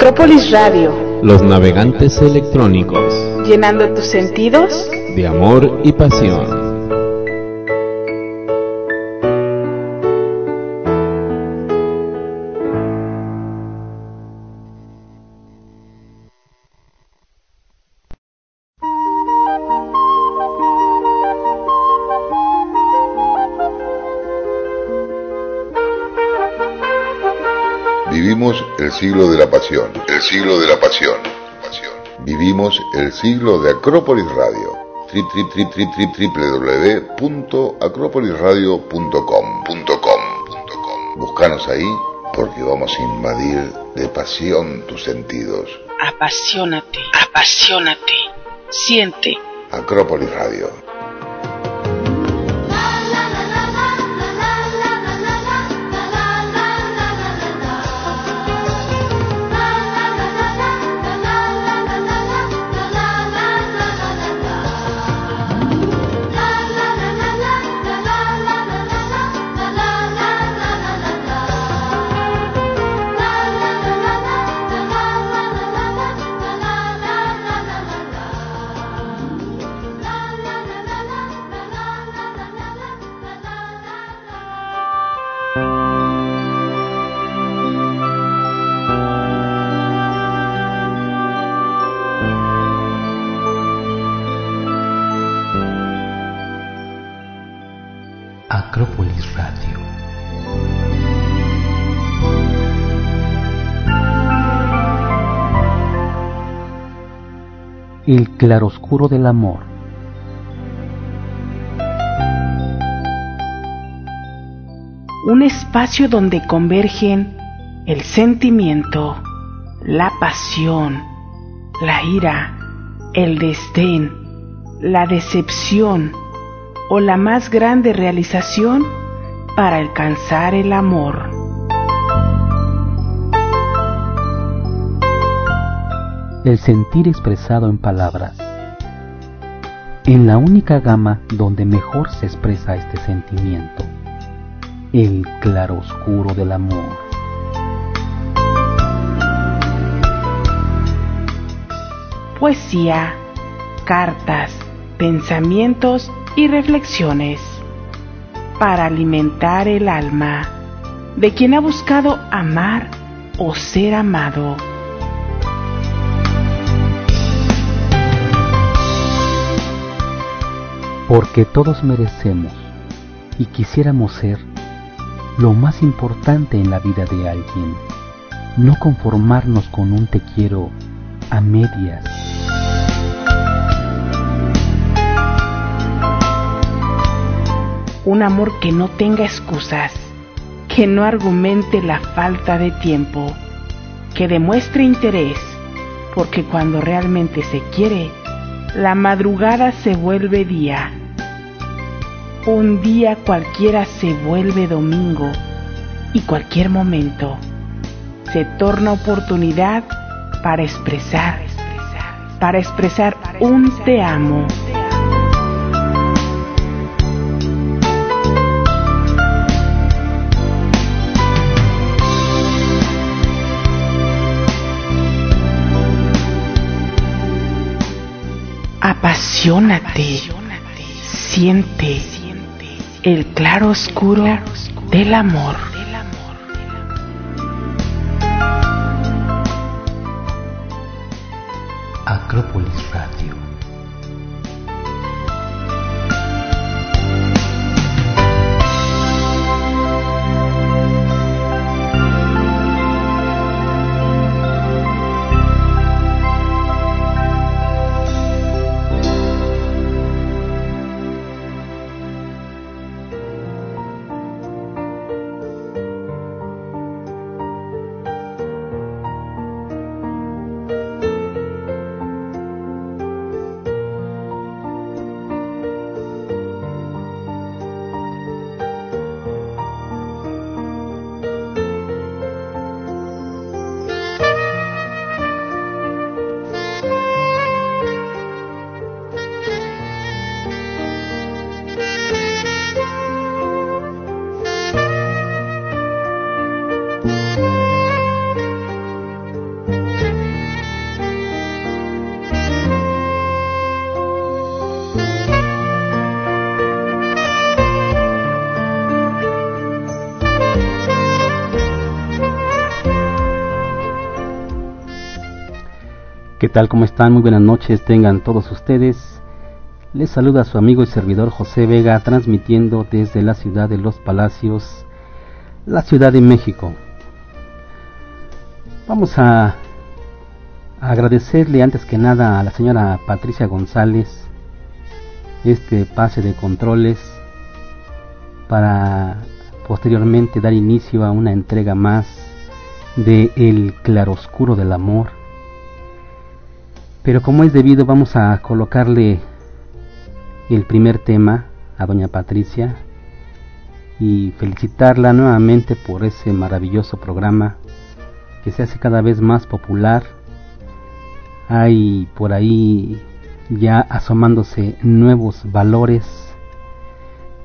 Acrópolis Radio. Los navegantes electrónicos. Llenando tus sentidos de amor y pasión. El siglo de la pasión, el siglo de la pasión. Vivimos el siglo de Acrópolis Radio www.acropolisradio.com Búscanos ahí porque vamos a invadir de pasión tus sentidos. Apasionate, apasionate, siente. Acrópolis Radio. Claroscuro del amor. Un espacio donde convergen el sentimiento, la pasión, la ira, el desdén, la decepción o la más grande realización para alcanzar el amor. El sentir expresado en palabras. En la única gama donde mejor se expresa este sentimiento, el claroscuro del amor. Poesía, cartas, pensamientos y reflexiones para alimentar el alma de quien ha buscado amar o ser amado. Porque todos merecemos y quisiéramos ser lo más importante en la vida de alguien, no conformarnos con un te quiero a medias. Un amor que no tenga excusas, que no argumente la falta de tiempo, que demuestre interés, porque cuando realmente se quiere, la madrugada se vuelve día un día cualquiera se vuelve domingo y cualquier momento se torna oportunidad para expresar, para expresar un te amo. Apasionate, siente el claro oscuro del amor. Tal? ¿Cómo están? Muy buenas noches, tengan todos ustedes. Les saluda su amigo y servidor José Vega, transmitiendo desde la ciudad de Los Palacios, la Ciudad de México. Vamos a, agradecerle antes que nada a la señora Patricia González este pase de controles para posteriormente dar inicio a una entrega más de El claroscuro del amor pero como es debido, vamos a colocarle el primer tema a doña Patricia y felicitarla nuevamente por ese maravilloso programa que se hace cada vez más popular. Hay por ahí ya asomándose nuevos valores,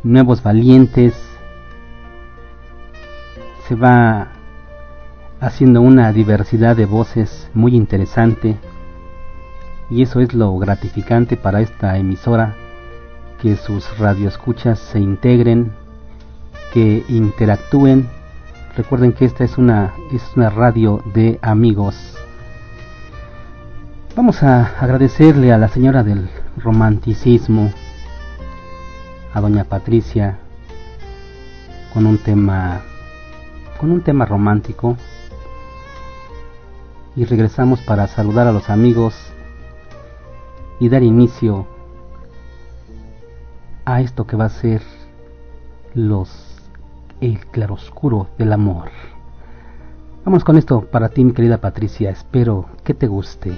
nuevos valientes. Se va haciendo una diversidad de voces muy interesante y eso es lo gratificante para esta emisora, que sus radioescuchas se integren, que interactúen. Recuerden que esta es una, es una radio de amigos. Vamos a agradecerle a la señora del romanticismo, a doña Patricia, con un tema, con un tema romántico. Y regresamos para saludar a los amigos y dar inicio a esto que va a ser los el claroscuro del amor. Vamos con esto para ti, mi querida Patricia. Espero que te guste.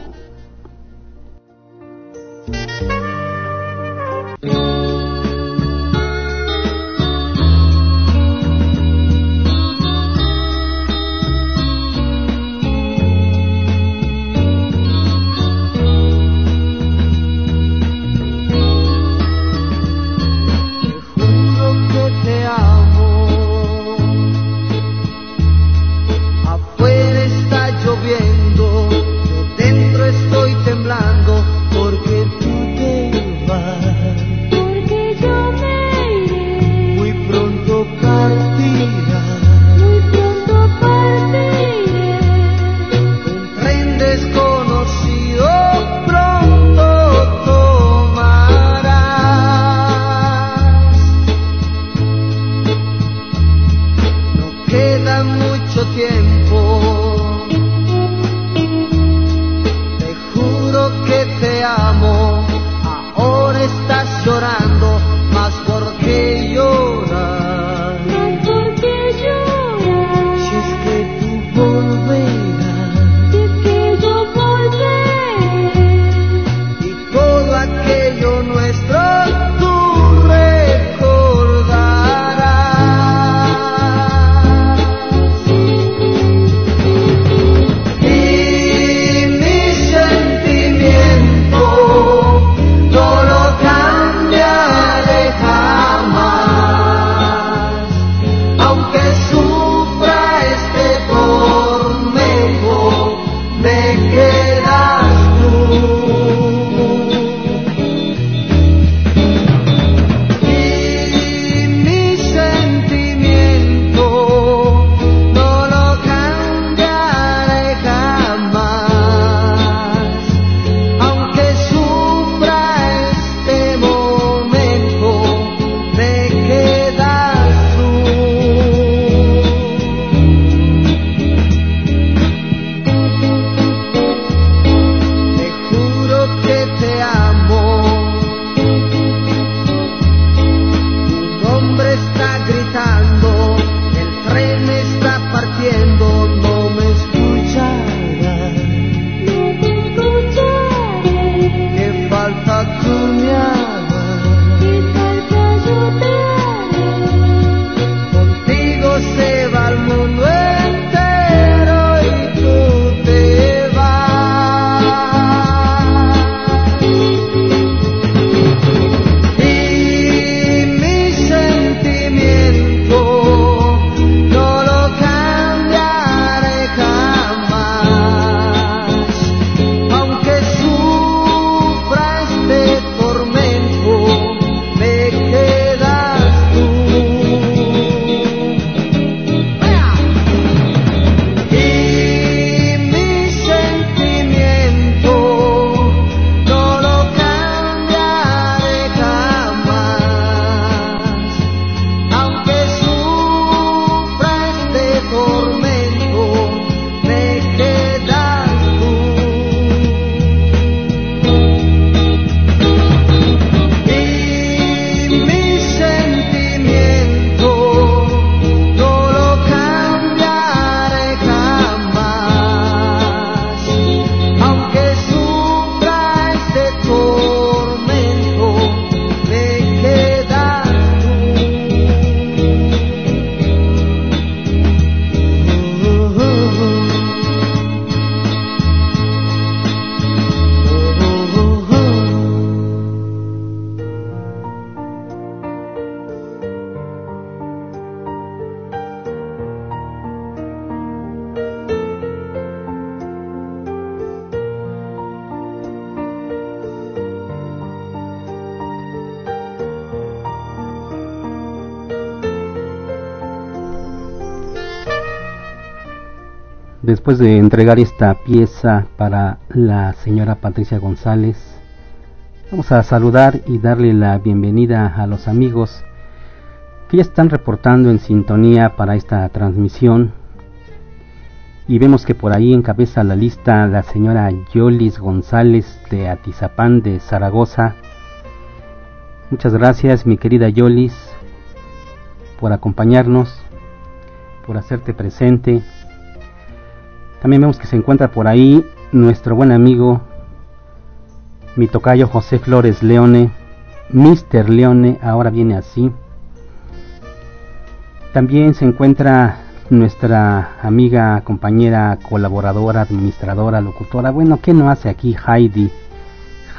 Después de entregar esta pieza para la señora Patricia González, vamos a saludar y darle la bienvenida a los amigos que ya están reportando en sintonía para esta transmisión. Y vemos que por ahí encabeza la lista la señora Yolis González de Atizapán de Zaragoza. Muchas gracias mi querida Yolis por acompañarnos, por hacerte presente. También vemos que se encuentra por ahí nuestro buen amigo, mi tocayo José Flores Leone, Mr. Leone, ahora viene así. También se encuentra nuestra amiga, compañera, colaboradora, administradora, locutora. Bueno, ¿qué no hace aquí Heidi?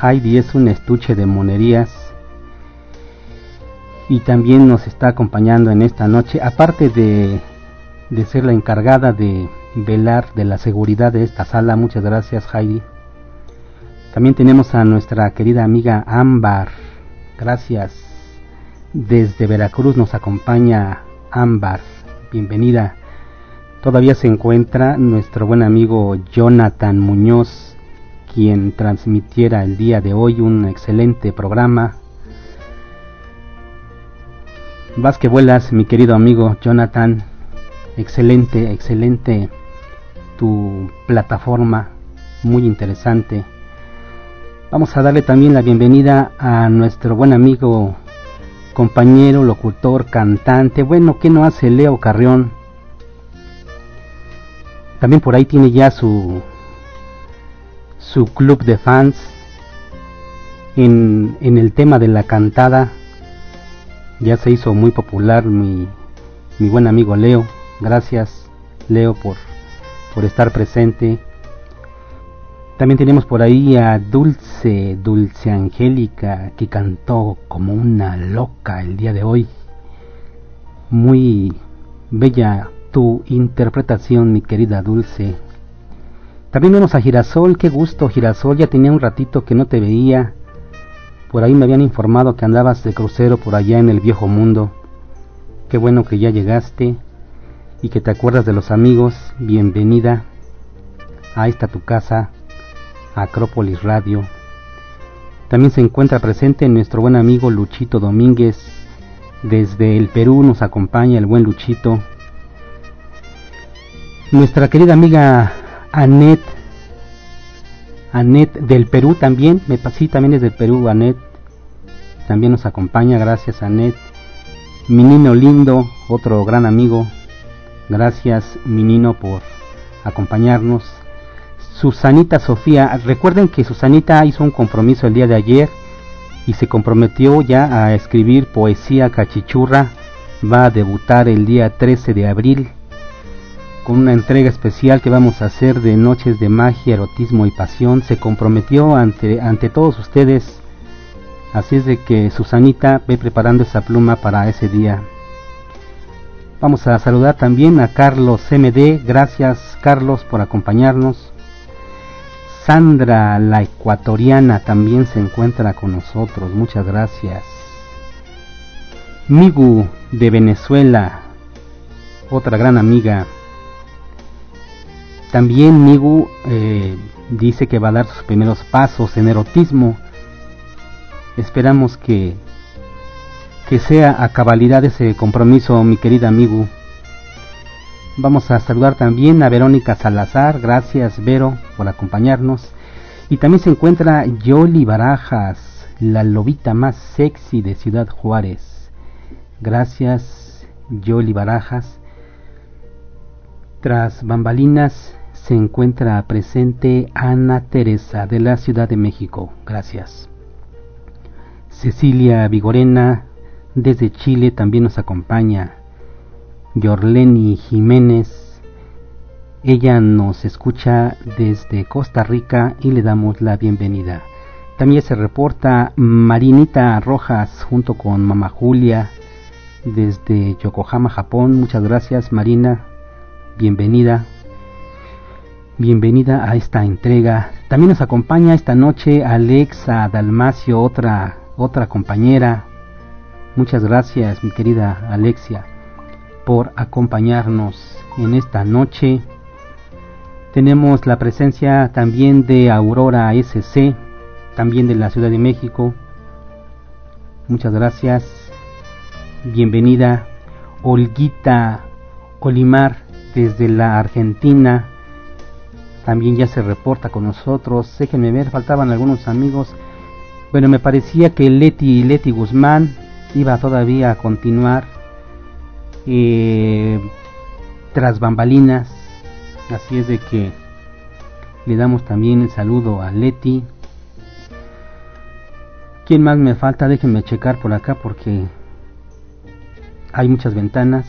Heidi es un estuche de monerías y también nos está acompañando en esta noche, aparte de, de ser la encargada de velar de la seguridad de esta sala. Muchas gracias Heidi. También tenemos a nuestra querida amiga Ámbar. Gracias. Desde Veracruz nos acompaña Ámbar. Bienvenida. Todavía se encuentra nuestro buen amigo Jonathan Muñoz, quien transmitiera el día de hoy un excelente programa. Vas que vuelas, mi querido amigo Jonathan. Excelente, excelente tu plataforma, muy interesante. Vamos a darle también la bienvenida a nuestro buen amigo, compañero, locutor, cantante. Bueno, ¿qué no hace Leo Carrión? También por ahí tiene ya su su club de fans en, en el tema de la cantada. Ya se hizo muy popular mi, mi buen amigo Leo. Gracias Leo por, por estar presente. También tenemos por ahí a Dulce, Dulce Angélica, que cantó como una loca el día de hoy. Muy bella tu interpretación, mi querida Dulce. También vemos a Girasol, qué gusto, Girasol, ya tenía un ratito que no te veía. Por ahí me habían informado que andabas de crucero por allá en el viejo mundo. Qué bueno que ya llegaste y que te acuerdas de los amigos. Bienvenida a esta tu casa, Acrópolis Radio. También se encuentra presente nuestro buen amigo Luchito Domínguez. Desde el Perú nos acompaña el buen Luchito. Nuestra querida amiga Anet, Anet del Perú también, me sí, también es del Perú, Anet, también nos acompaña, gracias Anet. Minino Lindo, otro gran amigo, gracias Minino por acompañarnos. Susanita Sofía, recuerden que Susanita hizo un compromiso el día de ayer y se comprometió ya a escribir poesía cachichurra, va a debutar el día 13 de abril con una entrega especial que vamos a hacer de Noches de Magia, Erotismo y Pasión. Se comprometió ante, ante todos ustedes. Así es de que Susanita ve preparando esa pluma para ese día. Vamos a saludar también a Carlos MD. Gracias Carlos por acompañarnos. Sandra, la ecuatoriana, también se encuentra con nosotros. Muchas gracias. Migu de Venezuela, otra gran amiga. También Migu eh, dice que va a dar sus primeros pasos en erotismo. Esperamos que, que sea a cabalidad ese compromiso, mi querida Migu. Vamos a saludar también a Verónica Salazar. Gracias, Vero, por acompañarnos. Y también se encuentra Yoli Barajas, la lobita más sexy de Ciudad Juárez. Gracias, Yoli Barajas. Tras bambalinas se encuentra presente Ana Teresa de la Ciudad de México. Gracias. Cecilia Vigorena desde Chile también nos acompaña. Yorleni Jiménez. Ella nos escucha desde Costa Rica y le damos la bienvenida. También se reporta Marinita Rojas junto con Mama Julia desde Yokohama, Japón. Muchas gracias Marina. Bienvenida. Bienvenida a esta entrega. También nos acompaña esta noche Alexa Dalmacio, otra otra compañera. Muchas gracias, mi querida Alexia, por acompañarnos en esta noche. Tenemos la presencia también de Aurora SC, también de la Ciudad de México. Muchas gracias. Bienvenida Olguita Olimar desde la Argentina. También ya se reporta con nosotros. Déjenme ver, faltaban algunos amigos. Bueno, me parecía que Leti Leti Guzmán iba todavía a continuar eh, tras bambalinas. Así es de que le damos también el saludo a Leti. ¿Quién más me falta? Déjenme checar por acá porque hay muchas ventanas.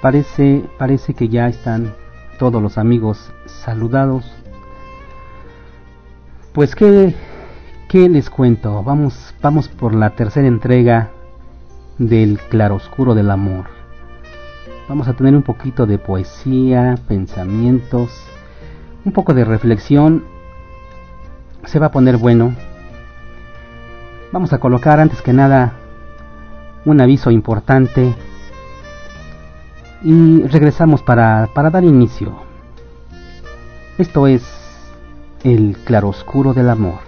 Parece, parece que ya están todos los amigos saludados. Pues qué, qué les cuento. Vamos, vamos por la tercera entrega del claroscuro del amor. Vamos a tener un poquito de poesía, pensamientos, un poco de reflexión. Se va a poner bueno. Vamos a colocar antes que nada un aviso importante y regresamos para, para dar inicio. Esto es el claroscuro del amor.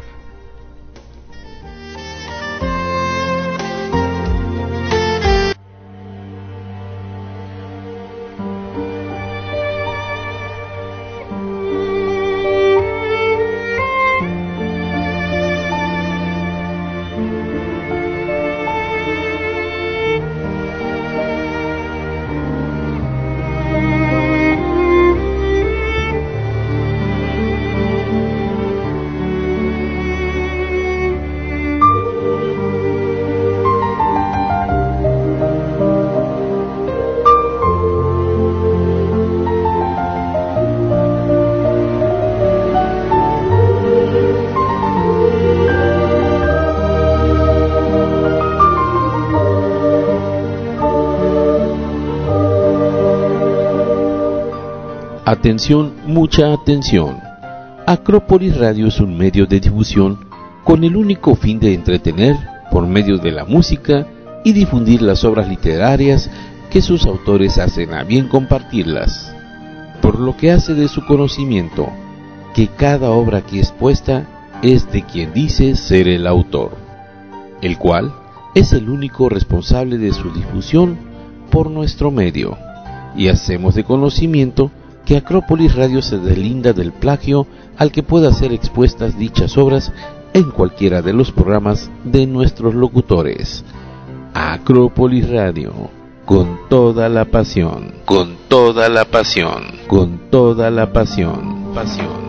Atención, mucha atención. Acrópolis Radio es un medio de difusión con el único fin de entretener por medio de la música y difundir las obras literarias que sus autores hacen a bien compartirlas, por lo que hace de su conocimiento que cada obra que es puesta es de quien dice ser el autor, el cual es el único responsable de su difusión por nuestro medio, y hacemos de conocimiento que Acrópolis Radio se delinda del plagio al que pueda ser expuestas dichas obras en cualquiera de los programas de nuestros locutores. Acrópolis Radio, con toda la pasión, con toda la pasión, con toda la pasión, pasión.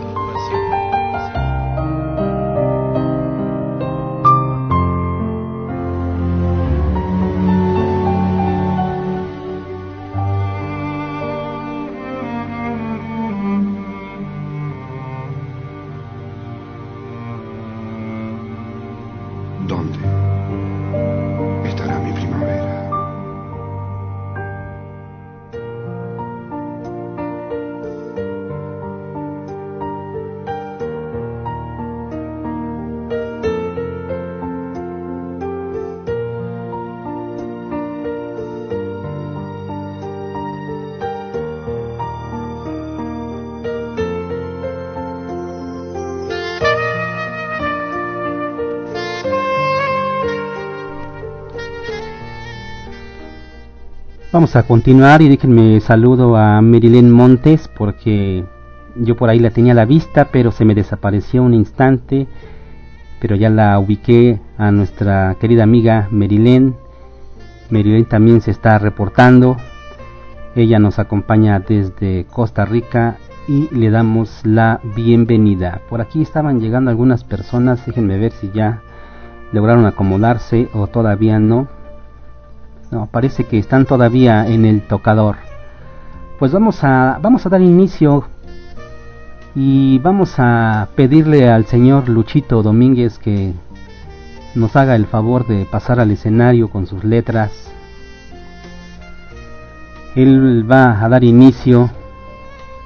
Vamos a continuar y déjenme saludo a Merilén Montes porque yo por ahí la tenía a la vista pero se me desapareció un instante pero ya la ubiqué a nuestra querida amiga Merilén. Merilén también se está reportando. Ella nos acompaña desde Costa Rica y le damos la bienvenida. Por aquí estaban llegando algunas personas, déjenme ver si ya lograron acomodarse o todavía no. No, parece que están todavía en el tocador. Pues vamos a, vamos a dar inicio y vamos a pedirle al señor Luchito Domínguez que nos haga el favor de pasar al escenario con sus letras. Él va a dar inicio.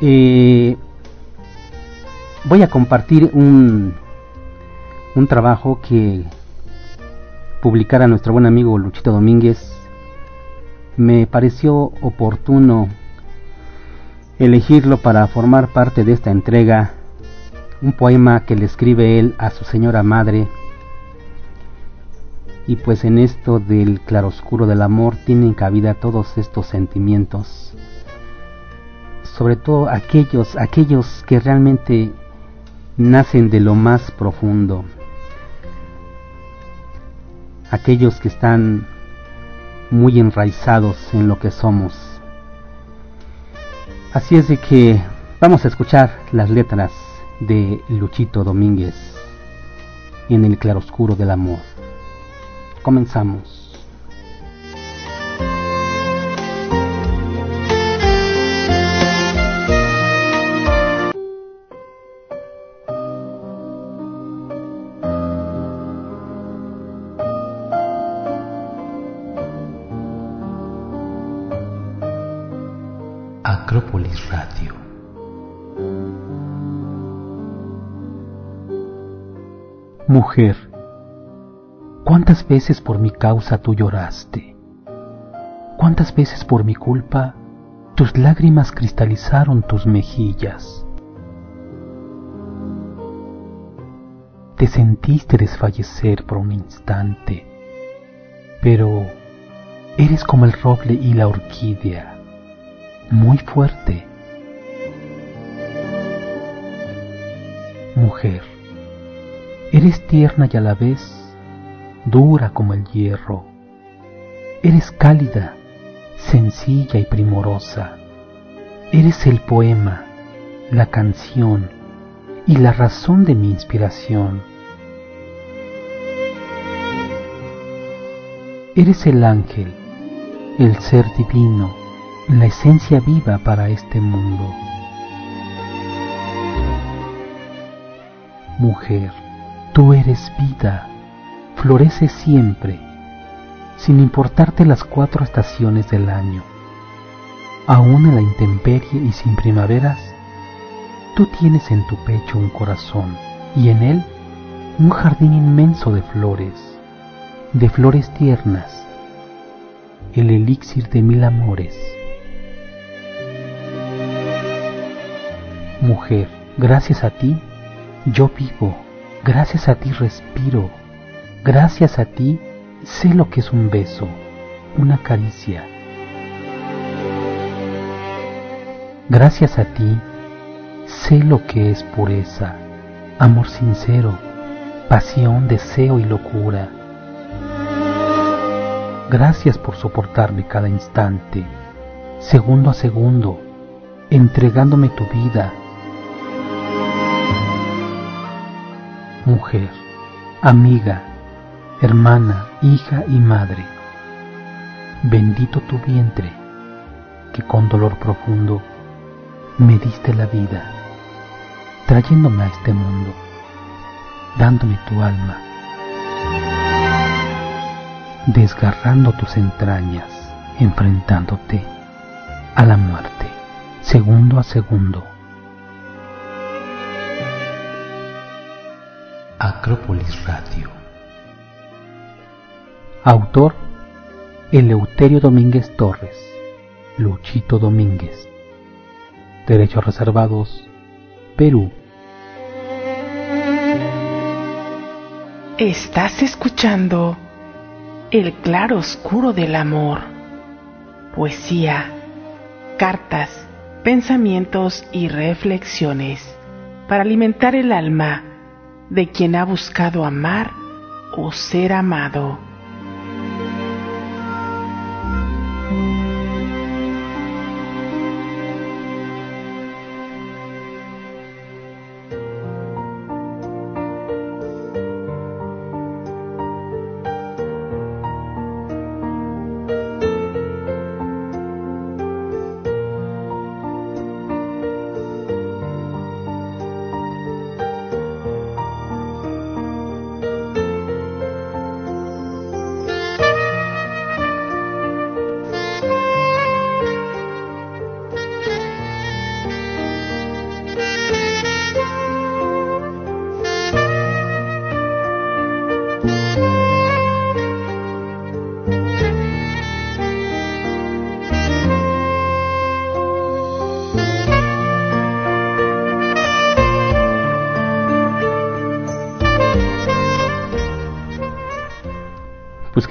Eh, voy a compartir un, un trabajo que publicara nuestro buen amigo Luchito Domínguez me pareció oportuno elegirlo para formar parte de esta entrega, un poema que le escribe él a su señora madre. Y pues en esto del claroscuro del amor tienen cabida todos estos sentimientos, sobre todo aquellos, aquellos que realmente nacen de lo más profundo, aquellos que están muy enraizados en lo que somos. Así es de que vamos a escuchar las letras de Luchito Domínguez en el claroscuro del amor. Comenzamos. Mujer, ¿cuántas veces por mi causa tú lloraste? ¿Cuántas veces por mi culpa tus lágrimas cristalizaron tus mejillas? Te sentiste desfallecer por un instante, pero eres como el roble y la orquídea muy fuerte. Mujer, eres tierna y a la vez dura como el hierro. Eres cálida, sencilla y primorosa. Eres el poema, la canción y la razón de mi inspiración. Eres el ángel, el ser divino, la esencia viva para este mundo. Mujer, tú eres vida, florece siempre, sin importarte las cuatro estaciones del año. Aún en la intemperie y sin primaveras, tú tienes en tu pecho un corazón y en él un jardín inmenso de flores, de flores tiernas, el elixir de mil amores. Mujer, gracias a ti yo vivo, gracias a ti respiro, gracias a ti sé lo que es un beso, una caricia. Gracias a ti sé lo que es pureza, amor sincero, pasión, deseo y locura. Gracias por soportarme cada instante, segundo a segundo, entregándome tu vida mujer, amiga, hermana, hija y madre. Bendito tu vientre, que con dolor profundo me diste la vida, trayéndome a este mundo, dándome tu alma, desgarrando tus entrañas, enfrentándote a la muerte, segundo a segundo Acrópolis Radio. Autor Eleuterio Domínguez Torres, Luchito Domínguez. Derechos reservados, Perú. Estás escuchando El claro oscuro del amor, poesía, cartas, pensamientos y reflexiones para alimentar el alma de quien ha buscado amar o ser amado.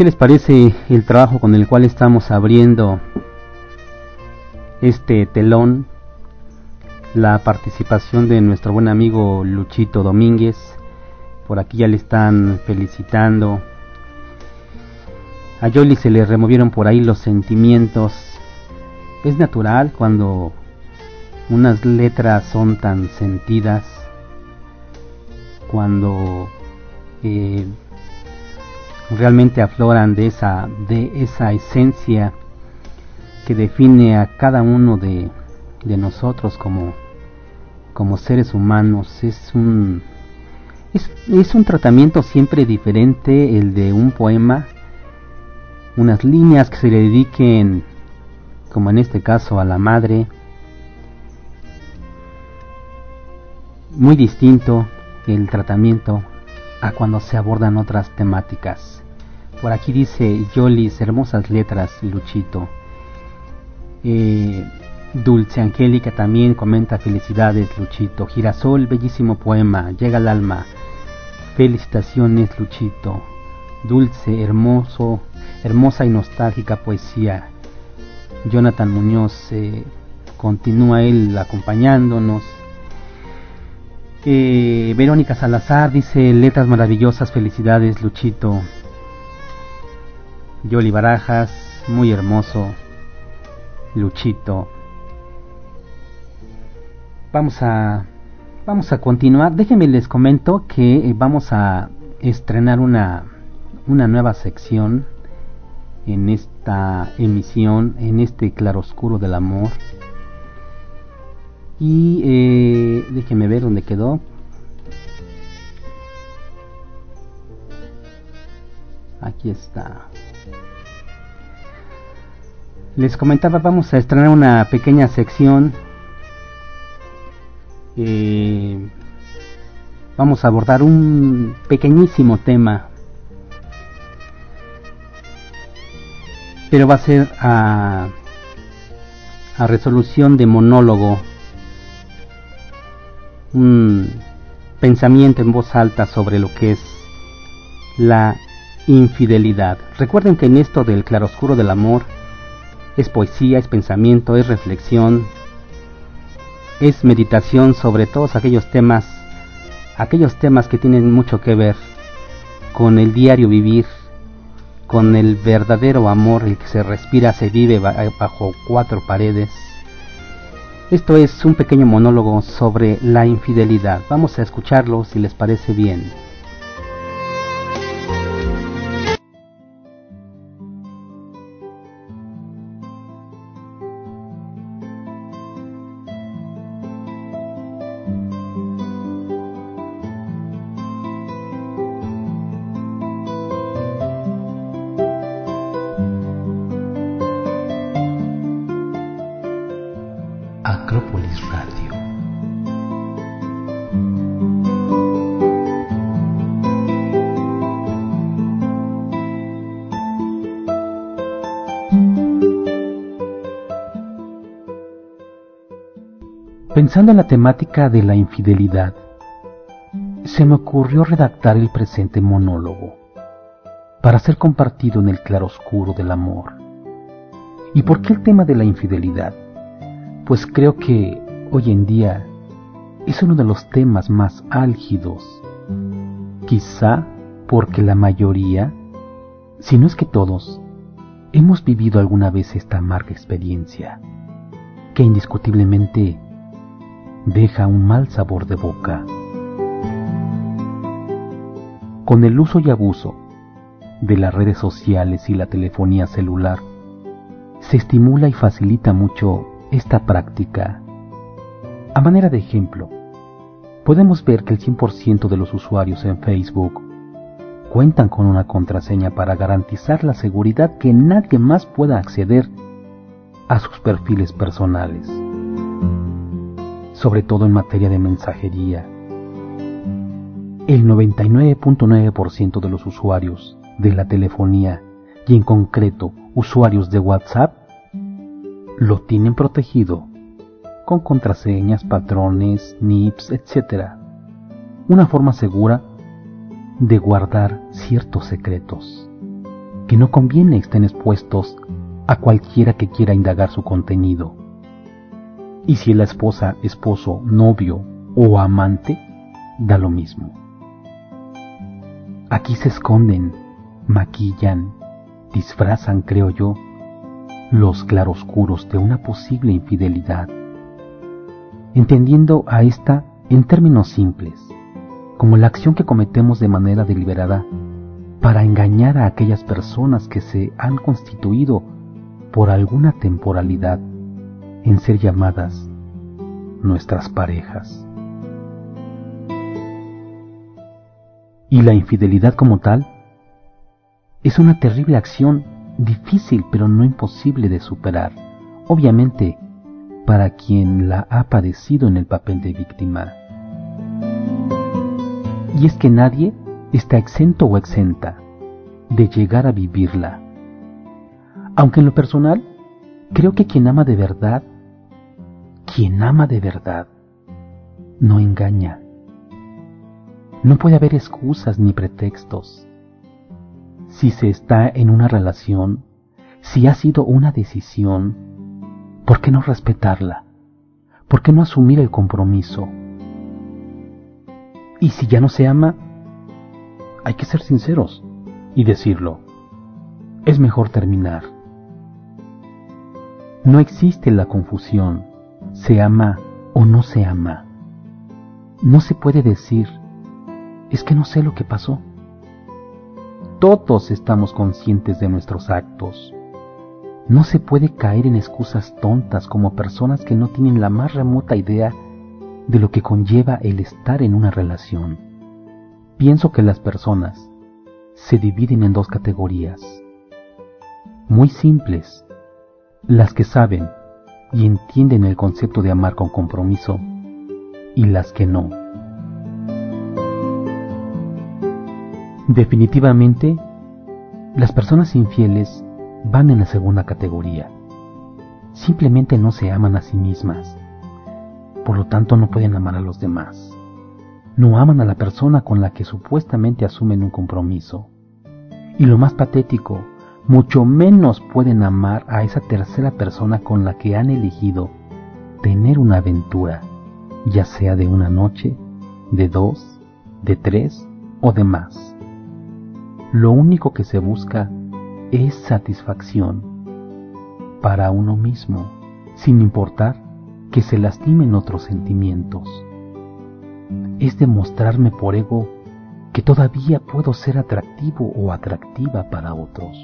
¿Qué les parece el trabajo con el cual estamos abriendo este telón? La participación de nuestro buen amigo Luchito Domínguez. Por aquí ya le están felicitando. A Yoli se le removieron por ahí los sentimientos. Es natural cuando unas letras son tan sentidas, cuando eh, realmente afloran de esa, de esa esencia que define a cada uno de, de nosotros como, como seres humanos. Es un, es, es un tratamiento siempre diferente el de un poema, unas líneas que se le dediquen, como en este caso, a la madre. Muy distinto el tratamiento a cuando se abordan otras temáticas. Por aquí dice Yolis, hermosas letras, Luchito. Eh, Dulce Angélica también comenta felicidades, Luchito. Girasol, bellísimo poema, llega al alma. Felicitaciones, Luchito. Dulce, hermoso, hermosa y nostálgica poesía. Jonathan Muñoz, eh, continúa él acompañándonos. Eh, Verónica Salazar dice letras maravillosas, felicidades, Luchito. Yoli Barajas, muy hermoso. Luchito. Vamos a vamos a continuar. Déjenme les comento que eh, vamos a estrenar una una nueva sección en esta emisión, en este claroscuro del amor. Y eh, déjenme ver dónde quedó. Aquí está. Les comentaba, vamos a estrenar una pequeña sección. Eh, vamos a abordar un pequeñísimo tema. Pero va a ser a, a resolución de monólogo. Un pensamiento en voz alta sobre lo que es la infidelidad. Recuerden que en esto del claroscuro del amor, es poesía, es pensamiento, es reflexión, es meditación sobre todos aquellos temas, aquellos temas que tienen mucho que ver con el diario vivir, con el verdadero amor, el que se respira, se vive bajo cuatro paredes. Esto es un pequeño monólogo sobre la infidelidad. Vamos a escucharlo si les parece bien. Pensando en la temática de la infidelidad, se me ocurrió redactar el presente monólogo para ser compartido en el claroscuro del amor. ¿Y por qué el tema de la infidelidad? Pues creo que hoy en día es uno de los temas más álgidos, quizá porque la mayoría, si no es que todos, hemos vivido alguna vez esta amarga experiencia, que indiscutiblemente deja un mal sabor de boca. Con el uso y abuso de las redes sociales y la telefonía celular, se estimula y facilita mucho esta práctica. A manera de ejemplo, podemos ver que el 100% de los usuarios en Facebook cuentan con una contraseña para garantizar la seguridad que nadie más pueda acceder a sus perfiles personales sobre todo en materia de mensajería. El 99.9% de los usuarios de la telefonía y en concreto usuarios de WhatsApp lo tienen protegido con contraseñas, patrones, NIPs, etc. Una forma segura de guardar ciertos secretos que no conviene estén expuestos a cualquiera que quiera indagar su contenido. Y si la esposa, esposo, novio o amante, da lo mismo. Aquí se esconden, maquillan, disfrazan, creo yo, los claroscuros de una posible infidelidad, entendiendo a esta en términos simples, como la acción que cometemos de manera deliberada para engañar a aquellas personas que se han constituido por alguna temporalidad en ser llamadas nuestras parejas. Y la infidelidad como tal es una terrible acción difícil pero no imposible de superar, obviamente para quien la ha padecido en el papel de víctima. Y es que nadie está exento o exenta de llegar a vivirla. Aunque en lo personal, creo que quien ama de verdad, quien ama de verdad, no engaña. No puede haber excusas ni pretextos. Si se está en una relación, si ha sido una decisión, ¿por qué no respetarla? ¿Por qué no asumir el compromiso? Y si ya no se ama, hay que ser sinceros y decirlo. Es mejor terminar. No existe la confusión, se ama o no se ama. No se puede decir, es que no sé lo que pasó. Todos estamos conscientes de nuestros actos. No se puede caer en excusas tontas como personas que no tienen la más remota idea de lo que conlleva el estar en una relación. Pienso que las personas se dividen en dos categorías, muy simples, las que saben y entienden el concepto de amar con compromiso y las que no. Definitivamente, las personas infieles van en la segunda categoría. Simplemente no se aman a sí mismas. Por lo tanto, no pueden amar a los demás. No aman a la persona con la que supuestamente asumen un compromiso. Y lo más patético, mucho menos pueden amar a esa tercera persona con la que han elegido tener una aventura, ya sea de una noche, de dos, de tres o de más. Lo único que se busca es satisfacción para uno mismo, sin importar que se lastimen otros sentimientos. Es demostrarme por ego que todavía puedo ser atractivo o atractiva para otros.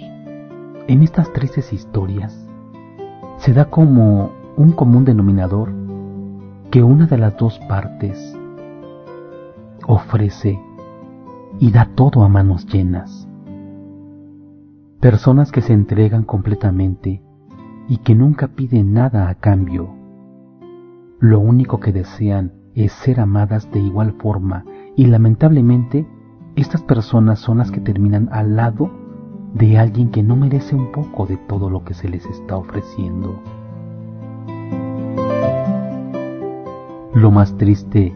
En estas tristes historias se da como un común denominador que una de las dos partes ofrece y da todo a manos llenas. Personas que se entregan completamente y que nunca piden nada a cambio. Lo único que desean es ser amadas de igual forma y lamentablemente estas personas son las que terminan al lado de alguien que no merece un poco de todo lo que se les está ofreciendo. Lo más triste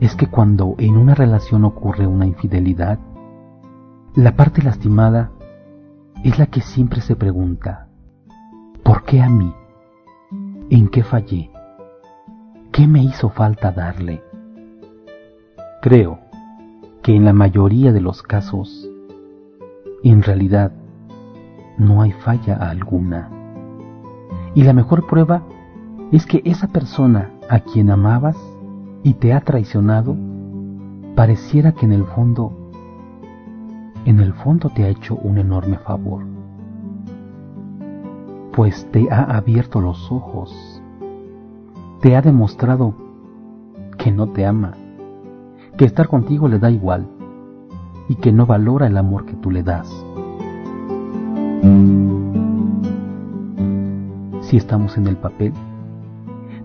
es que cuando en una relación ocurre una infidelidad, la parte lastimada es la que siempre se pregunta, ¿por qué a mí? ¿En qué fallé? ¿Qué me hizo falta darle? Creo que en la mayoría de los casos, en realidad, no hay falla alguna. Y la mejor prueba es que esa persona a quien amabas y te ha traicionado, pareciera que en el fondo, en el fondo te ha hecho un enorme favor, pues te ha abierto los ojos, te ha demostrado que no te ama que estar contigo le da igual y que no valora el amor que tú le das. Si estamos en el papel,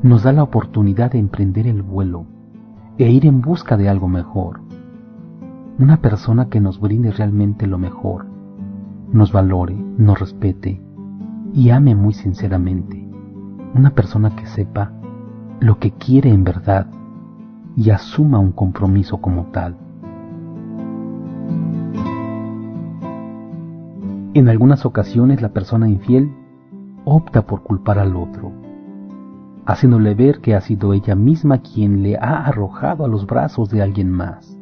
nos da la oportunidad de emprender el vuelo e ir en busca de algo mejor. Una persona que nos brinde realmente lo mejor, nos valore, nos respete y ame muy sinceramente. Una persona que sepa lo que quiere en verdad y asuma un compromiso como tal. En algunas ocasiones la persona infiel opta por culpar al otro, haciéndole ver que ha sido ella misma quien le ha arrojado a los brazos de alguien más,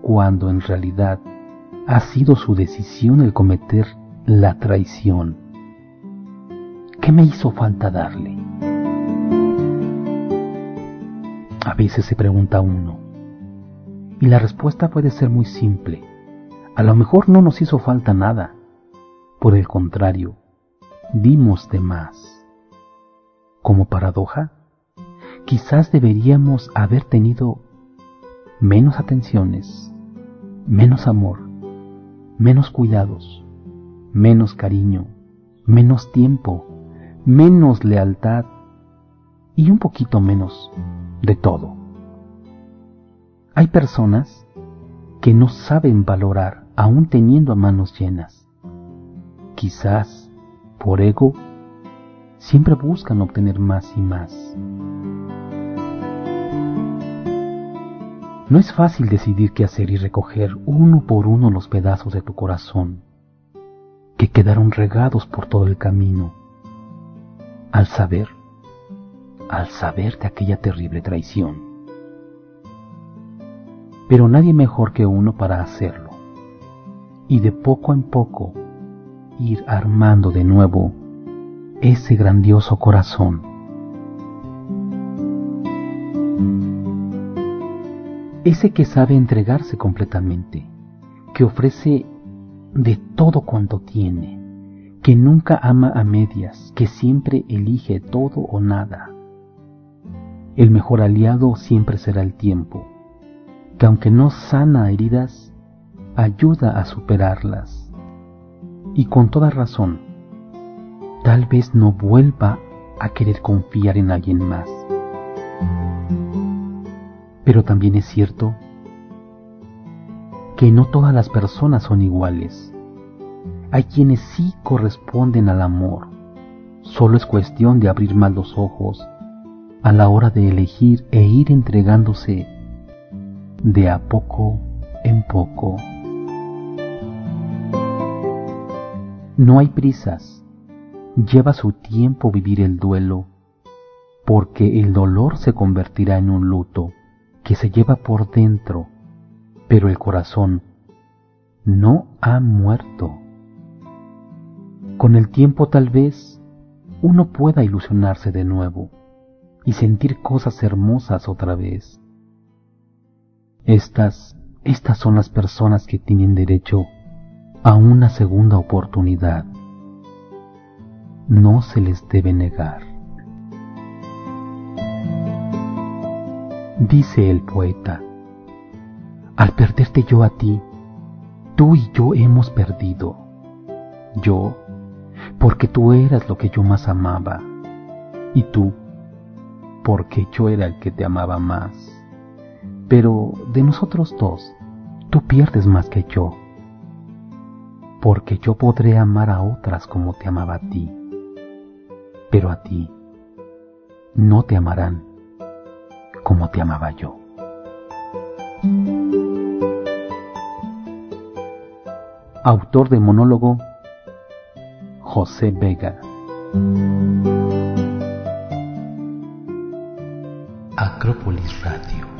cuando en realidad ha sido su decisión el cometer la traición. ¿Qué me hizo falta darle? A veces se pregunta uno, y la respuesta puede ser muy simple. A lo mejor no nos hizo falta nada. Por el contrario, dimos de más. Como paradoja, quizás deberíamos haber tenido menos atenciones, menos amor, menos cuidados, menos cariño, menos tiempo, menos lealtad y un poquito menos de todo. Hay personas que no saben valorar aún teniendo a manos llenas. Quizás por ego siempre buscan obtener más y más. No es fácil decidir qué hacer y recoger uno por uno los pedazos de tu corazón que quedaron regados por todo el camino. Al saber al saber de aquella terrible traición. Pero nadie mejor que uno para hacerlo, y de poco en poco ir armando de nuevo ese grandioso corazón. Ese que sabe entregarse completamente, que ofrece de todo cuanto tiene, que nunca ama a medias, que siempre elige todo o nada, el mejor aliado siempre será el tiempo, que aunque no sana heridas, ayuda a superarlas. Y con toda razón, tal vez no vuelva a querer confiar en alguien más. Pero también es cierto que no todas las personas son iguales. Hay quienes sí corresponden al amor. Solo es cuestión de abrir más los ojos a la hora de elegir e ir entregándose de a poco en poco. No hay prisas, lleva su tiempo vivir el duelo, porque el dolor se convertirá en un luto que se lleva por dentro, pero el corazón no ha muerto. Con el tiempo tal vez uno pueda ilusionarse de nuevo y sentir cosas hermosas otra vez. Estas, estas son las personas que tienen derecho a una segunda oportunidad. No se les debe negar. Dice el poeta, al perderte yo a ti, tú y yo hemos perdido. Yo, porque tú eras lo que yo más amaba, y tú, porque yo era el que te amaba más. Pero de nosotros dos, tú pierdes más que yo, porque yo podré amar a otras como te amaba a ti, pero a ti no te amarán como te amaba yo. Autor del monólogo José Vega. Acrópolis Radio.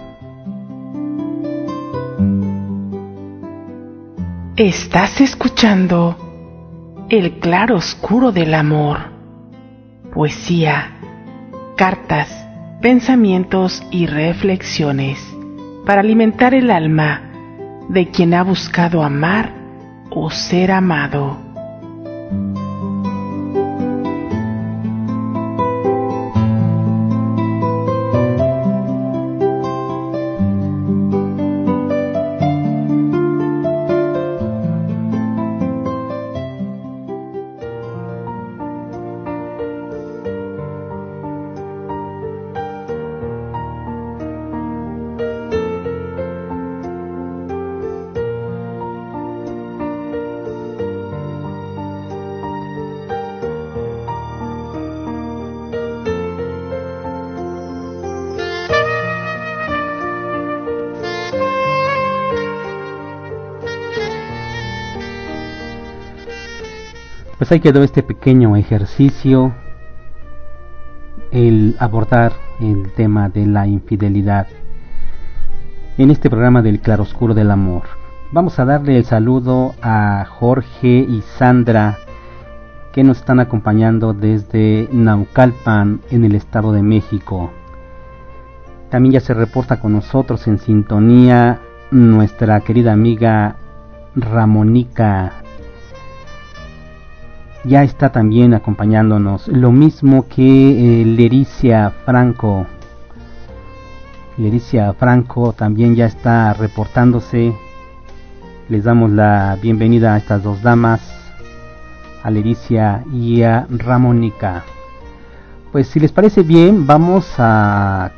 Estás escuchando El claro oscuro del amor, poesía, cartas, pensamientos y reflexiones para alimentar el alma de quien ha buscado amar o ser amado. Pues ahí quedó este pequeño ejercicio, el abordar el tema de la infidelidad en este programa del claroscuro del amor. Vamos a darle el saludo a Jorge y Sandra que nos están acompañando desde Naucalpan en el Estado de México. También ya se reporta con nosotros en sintonía nuestra querida amiga Ramonica. Ya está también acompañándonos. Lo mismo que eh, Lericia Franco. Lericia Franco también ya está reportándose. Les damos la bienvenida a estas dos damas, a Lericia y a Ramonica. Pues si les parece bien, vamos a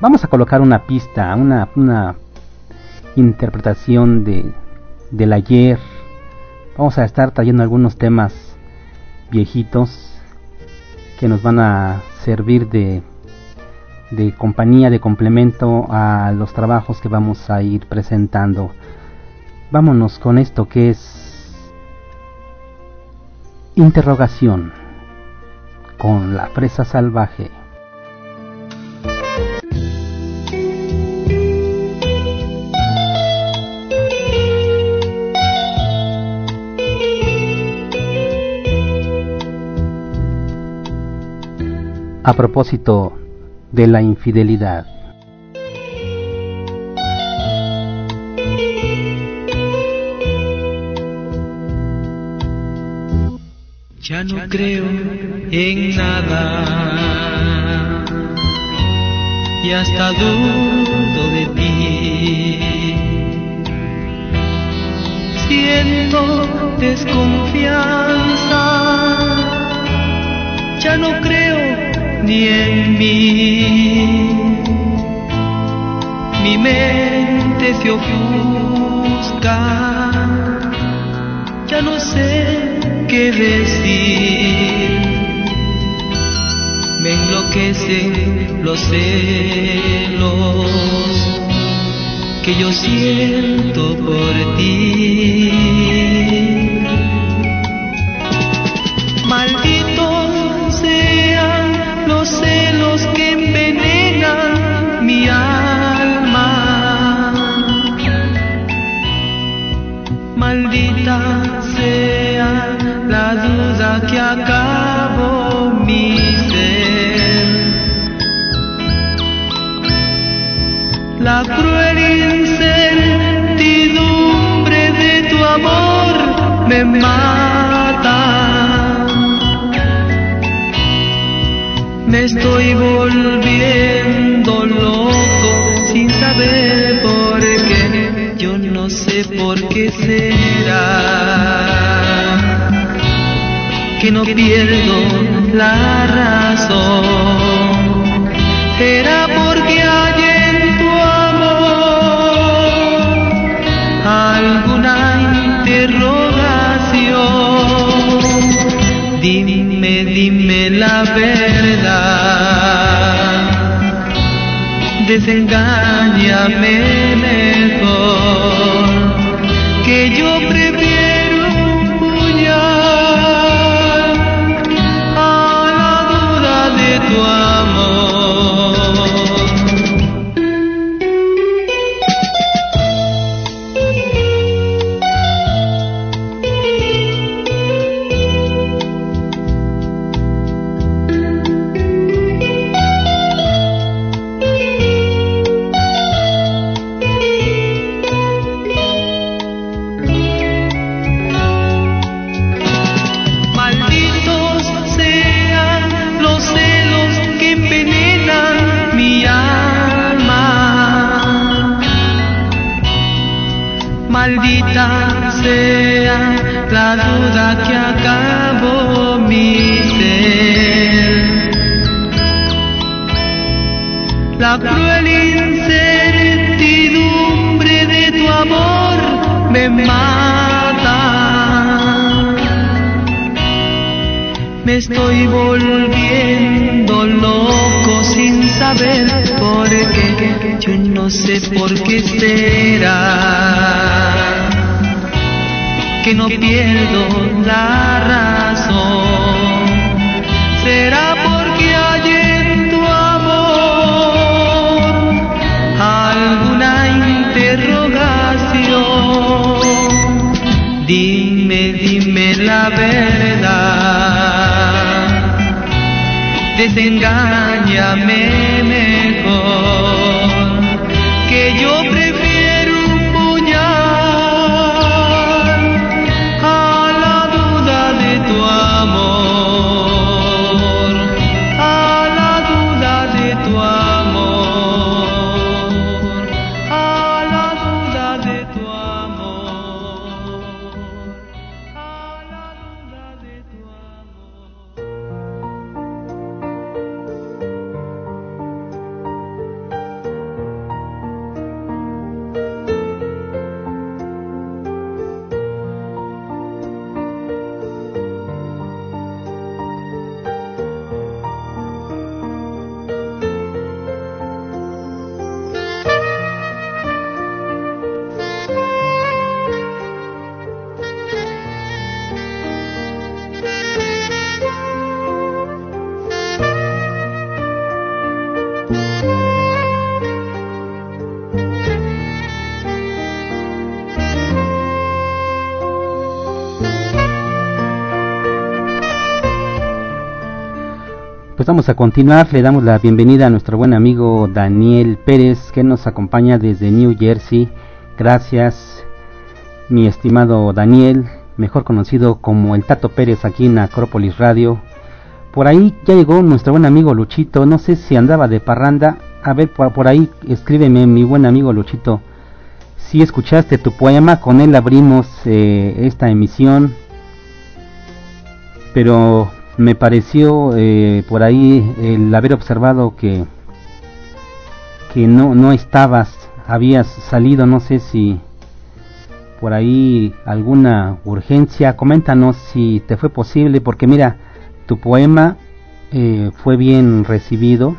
vamos a colocar una pista, una, una interpretación de, del ayer. Vamos a estar trayendo algunos temas viejitos que nos van a servir de, de compañía, de complemento a los trabajos que vamos a ir presentando. Vámonos con esto que es interrogación con la fresa salvaje. A propósito de la infidelidad. Ya no creo en nada y hasta dudo de ti. Siento desconfianza, ya no creo ni en mí. Mi mente se ofusca, ya no sé qué decir. Me enloquecen los celos que yo siento por ti. Me mata. Me estoy volviendo loco sin saber por qué. Yo no sé por qué será que no pierdo la razón. Dime, dime la verdad. Desengáñame mejor que yo Pues vamos a continuar, le damos la bienvenida a nuestro buen amigo Daniel Pérez que nos acompaña desde New Jersey. Gracias, mi estimado Daniel, mejor conocido como el Tato Pérez aquí en Acrópolis Radio. Por ahí ya llegó nuestro buen amigo Luchito, no sé si andaba de parranda. A ver, por, ahí escríbeme mi buen amigo Luchito. Si escuchaste tu poema, con él abrimos eh, esta emisión. Pero me pareció eh, por ahí el haber observado que que no no estabas habías salido no sé si por ahí alguna urgencia. Coméntanos si te fue posible porque mira tu poema eh, fue bien recibido.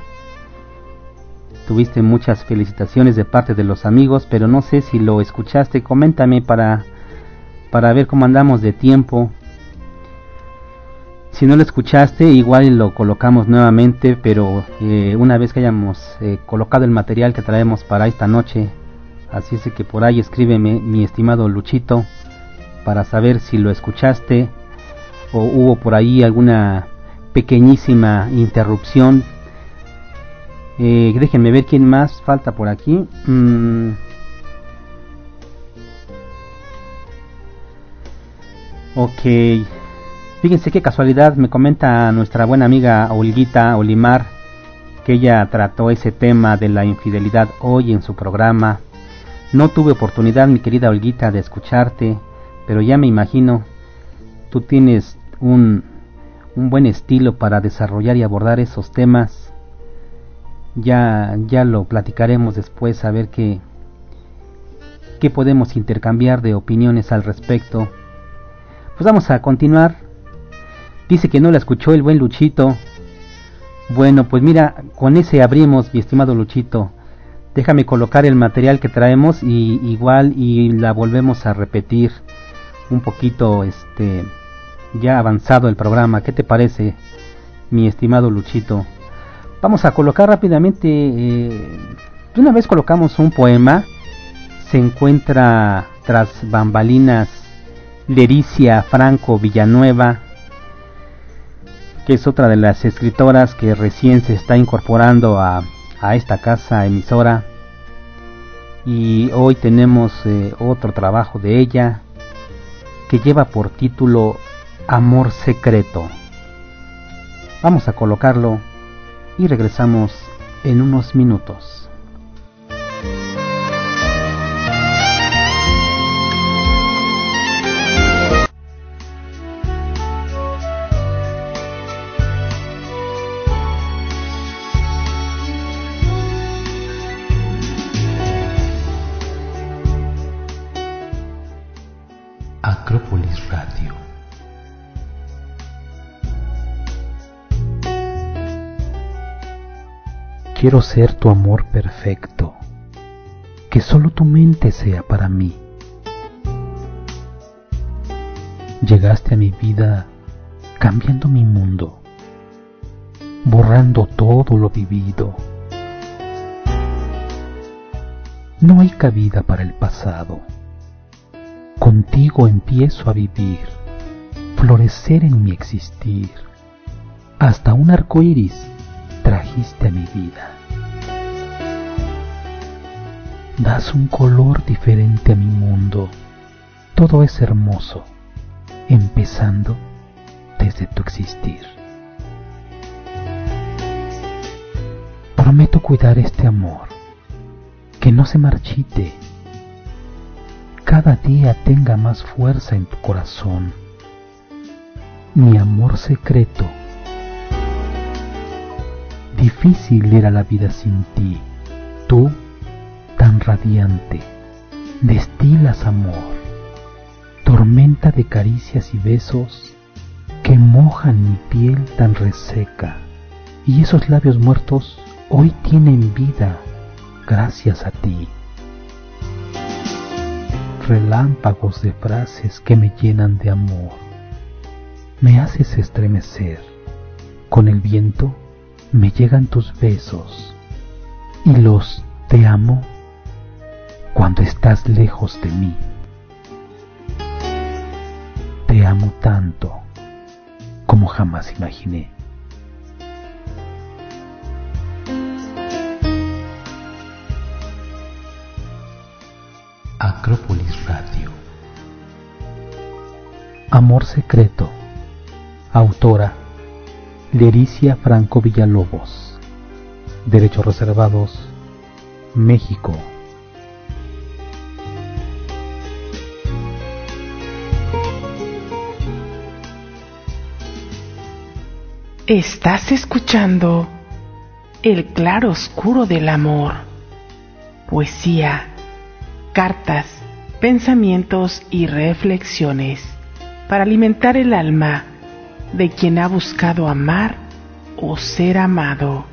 Tuviste muchas felicitaciones de parte de los amigos pero no sé si lo escuchaste. Coméntame para para ver cómo andamos de tiempo si no lo escuchaste, igual lo colocamos nuevamente, pero eh, una vez que hayamos eh, colocado el material que traemos para esta noche, así es que por ahí escríbeme, mi estimado Luchito, para saber si lo escuchaste o hubo por ahí alguna pequeñísima interrupción. Eh, déjenme ver quién más falta por aquí. Mm. Ok. Fíjense qué casualidad, me comenta nuestra buena amiga Olguita Olimar que ella trató ese tema de la infidelidad hoy en su programa. No tuve oportunidad, mi querida Olguita, de escucharte, pero ya me imagino, tú tienes un, un buen estilo para desarrollar y abordar esos temas. Ya, ya lo platicaremos después a ver qué, qué podemos intercambiar de opiniones al respecto. Pues vamos a continuar Dice que no la escuchó el buen Luchito. Bueno, pues mira, con ese abrimos, mi estimado Luchito. Déjame colocar el material que traemos y igual y la volvemos a repetir un poquito este ya avanzado el programa. ¿Qué te parece, mi estimado Luchito? Vamos a colocar rápidamente eh, una vez colocamos un poema se encuentra tras bambalinas Lericia Franco Villanueva que es otra de las escritoras que recién se está incorporando a, esta casa emisora. Y hoy tenemos eh, otro trabajo de ella que lleva por título Amor Secreto. Vamos a colocarlo y regresamos en unos minutos. Quiero ser tu amor perfecto, que solo tu mente sea para mí. Llegaste a mi vida cambiando mi mundo, borrando todo lo vivido. No hay cabida para el pasado. Contigo empiezo a vivir, florecer en mi existir. Hasta un arco iris trajiste a mi vida. Das un color diferente a mi mundo. Todo es hermoso, empezando desde tu existir. Prometo cuidar este amor, que no se marchite, cada día tenga más fuerza en tu corazón. Mi amor secreto, difícil era la vida sin ti, tú radiante, destilas amor, tormenta de caricias y besos que mojan mi piel tan reseca, y esos labios muertos hoy tienen vida gracias a ti. Relámpagos de frases que me llenan de amor, me haces estremecer, con el viento me llegan tus besos, y los te amo cuando estás lejos de mí. Te amo tanto como jamás imaginé. Acrópolis Radio Amor Secreto Autora Lericia Franco Villalobos Derechos Reservados México Estás escuchando El claro oscuro del amor. Poesía, cartas, pensamientos y reflexiones para alimentar el alma de quien ha buscado amar o ser amado.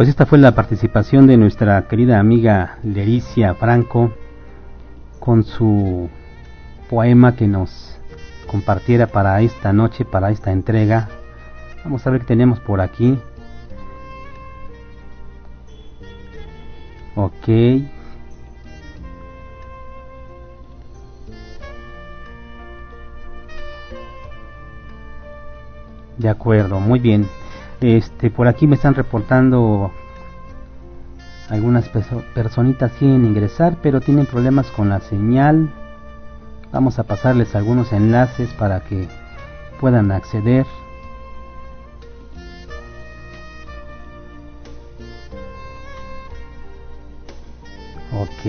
Pues esta fue la participación de nuestra querida amiga Lericia Franco con su poema que nos compartiera para esta noche, para esta entrega. Vamos a ver qué tenemos por aquí. Ok. De acuerdo, muy bien. Este, por aquí me están reportando algunas personitas quieren ingresar, pero tienen problemas con la señal. Vamos a pasarles algunos enlaces para que puedan acceder. Ok.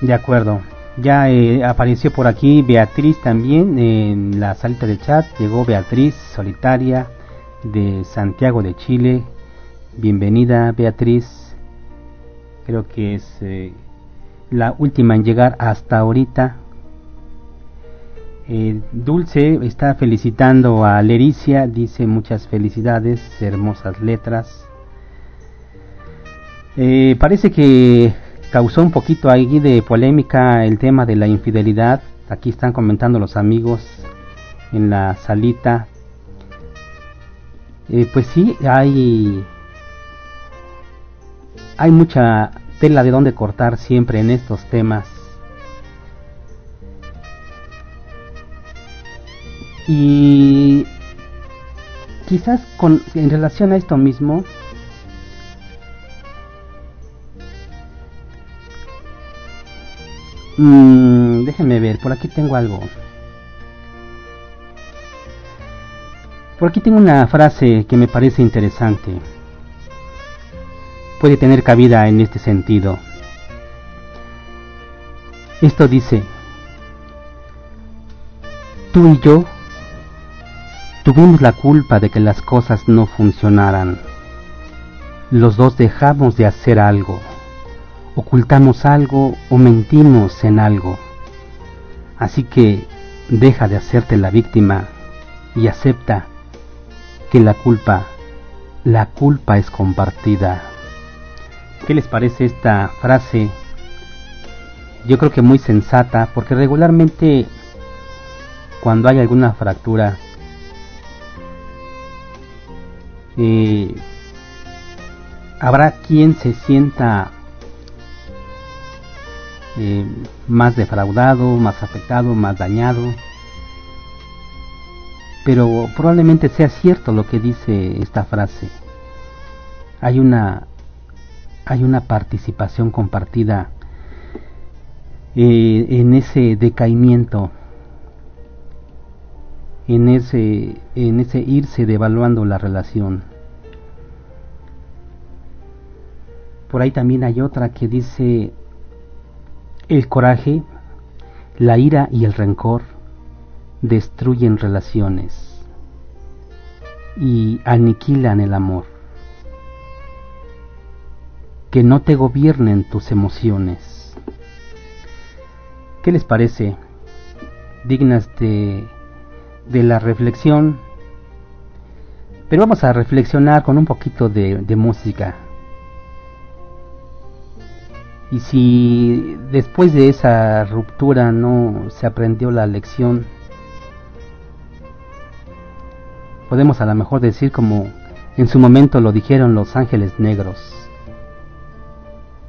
De acuerdo. Ya eh, apareció por aquí Beatriz también en la salita del chat. Llegó Beatriz solitaria de Santiago de Chile. Bienvenida Beatriz. Creo que es eh, la última en llegar hasta ahorita. Dulce está felicitando a Lericia, dice muchas felicidades, hermosas letras. Eh, parece que causó un poquito ahí de polémica el tema de la infidelidad. Aquí están comentando los amigos en la salita. Eh, pues sí, hay hay mucha tela de donde cortar siempre en estos temas. Y quizás con, en relación a esto mismo, mmm, déjenme ver, por aquí tengo algo. Por aquí tengo una frase que me parece interesante. Puede tener cabida en este sentido. Esto dice, tú y yo Tuvimos la culpa de que las cosas no funcionaran. Los dos dejamos de hacer algo, ocultamos algo o mentimos en algo. Así que deja de hacerte la víctima y acepta que la culpa, la culpa es compartida. ¿Qué les parece esta frase? Yo creo que muy sensata porque regularmente cuando hay alguna fractura eh, habrá quien se sienta eh, más defraudado, más afectado, más dañado. Pero probablemente sea cierto lo que dice esta frase. Hay una hay una participación compartida eh, en ese decaimiento, en ese, en ese irse devaluando la relación. Por ahí también hay otra que dice, el coraje, la ira y el rencor destruyen relaciones y aniquilan el amor. Que no te gobiernen tus emociones. ¿Qué les parece? Dignas de, de la reflexión. Pero vamos a reflexionar con un poquito de, de música. Y si después de esa ruptura no se aprendió la lección, podemos a lo mejor decir como en su momento lo dijeron los ángeles negros,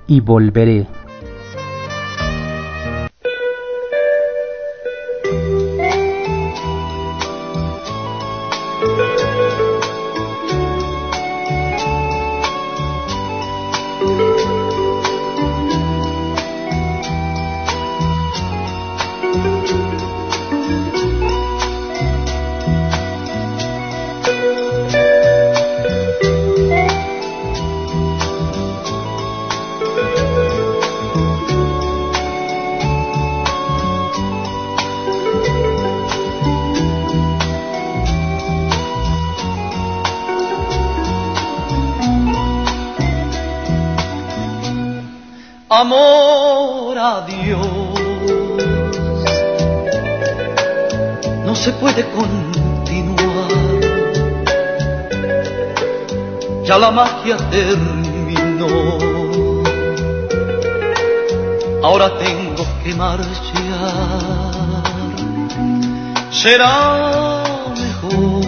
y volveré. Terminó. Ahora tengo que marchar. Será mejor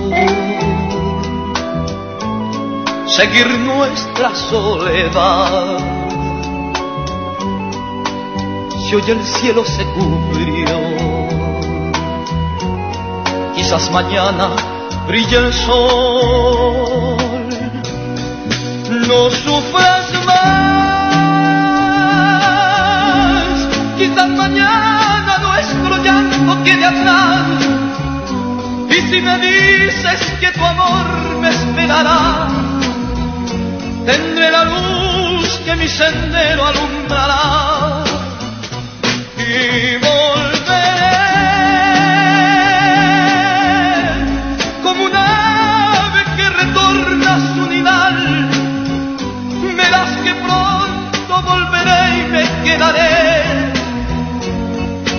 seguir nuestra soledad y el cielo se cubrió. Quizás mañana brille el sol, no sufras más. Quizás mañana nuestro llanto tiene atrás. Y si me dices que tu amor me esperará, tendré la luz que mi sendero alumbrará y volveré quedaré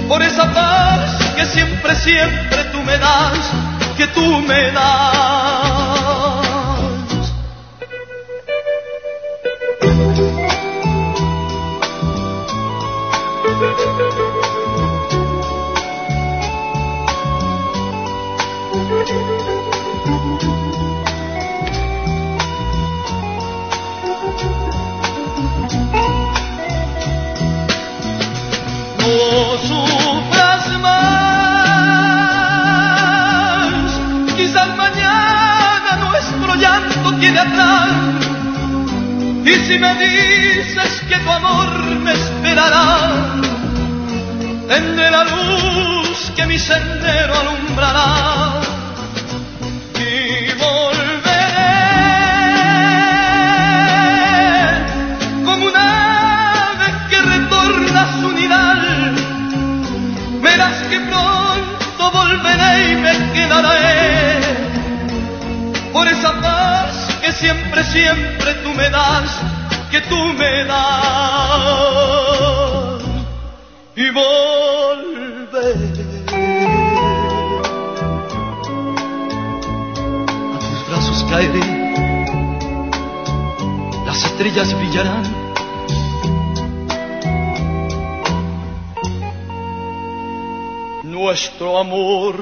por esa paz que siempre, siempre tú me das, que tú me das. Y si me dices que tu amor me esperará, tendré la luz que mi sendero alumbrará. Y volveré como un ave que retorna a su nidal. Verás que pronto volveré y me quedaré por esa paz siempre, siempre tú me das, que tú me das. Y volveré. A tus brazos caeré, las estrellas brillarán. Nuestro amor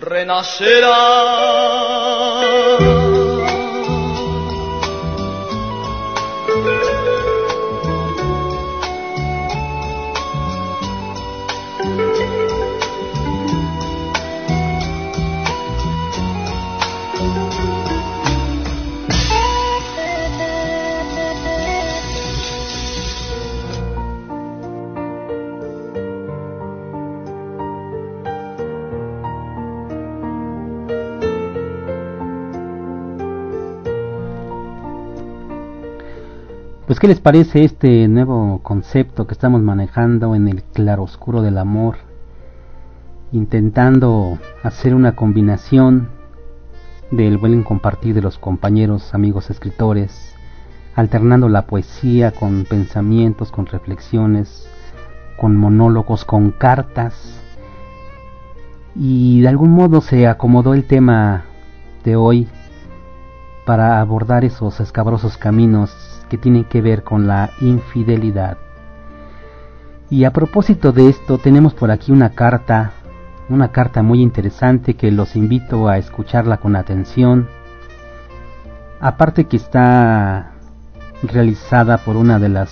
renacerá. ¿Qué les parece este nuevo concepto que estamos manejando en el claroscuro del amor? Intentando hacer una combinación del buen compartir de los compañeros, amigos escritores, alternando la poesía con pensamientos, con reflexiones, con monólogos, con cartas. Y de algún modo se acomodó el tema de hoy para abordar esos escabrosos caminos que tienen que ver con la infidelidad. Y a propósito de esto, tenemos por aquí una carta, una carta muy interesante que los invito a escucharla con atención. Aparte que está realizada por una de las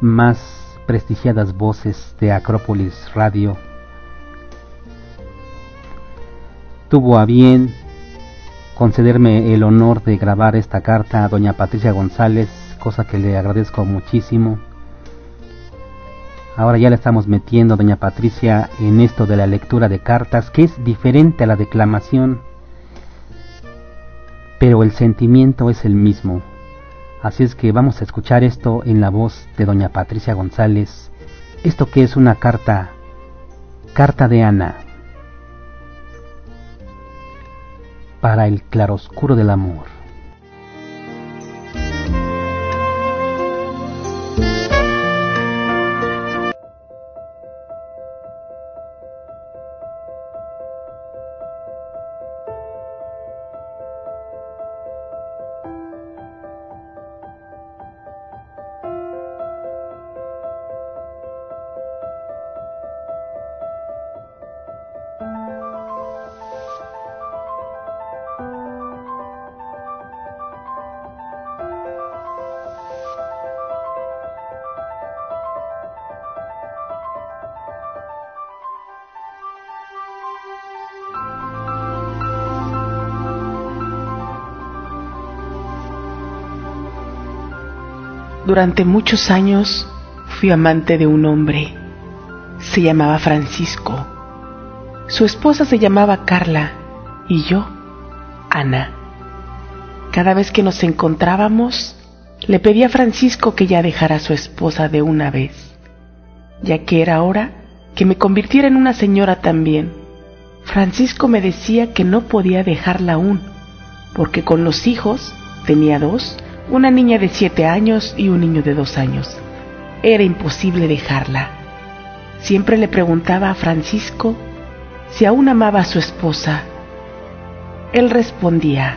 más prestigiadas voces de Acrópolis Radio. Tuvo a bien concederme el honor de grabar esta carta a doña Patricia González, cosa que le agradezco muchísimo. Ahora ya le estamos metiendo, doña Patricia, en esto de la lectura de cartas, que es diferente a la declamación, pero el sentimiento es el mismo. Así es que vamos a escuchar esto en la voz de doña Patricia González, esto que es una carta, carta de Ana. Para el claroscuro del amor. Durante muchos años fui amante de un hombre. Se llamaba Francisco. Su esposa se llamaba Carla y yo, Ana. Cada vez que nos encontrábamos, le pedí a Francisco que ya dejara a su esposa de una vez. ya que era hora que me convirtiera en una señora también. Francisco me decía que no podía dejarla aún, porque con los hijos, tenía dos, una niña de siete años y un niño de dos años. Era imposible dejarla. Siempre le preguntaba a Francisco si aún amaba a su esposa. Él respondía,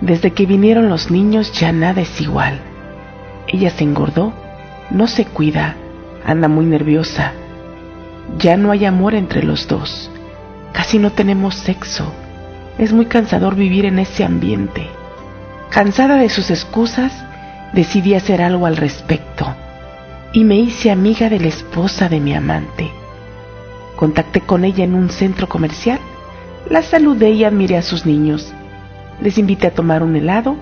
desde que vinieron los niños ya nada es igual. Ella se engordó, no se cuida, anda muy nerviosa. Ya no hay amor entre los dos. Casi no tenemos sexo. Es muy cansador vivir en ese ambiente. Cansada de sus excusas, decidí hacer algo al respecto y me hice amiga de la esposa de mi amante. Contacté con ella en un centro comercial, la saludé y admiré a sus niños. Les invité a tomar un helado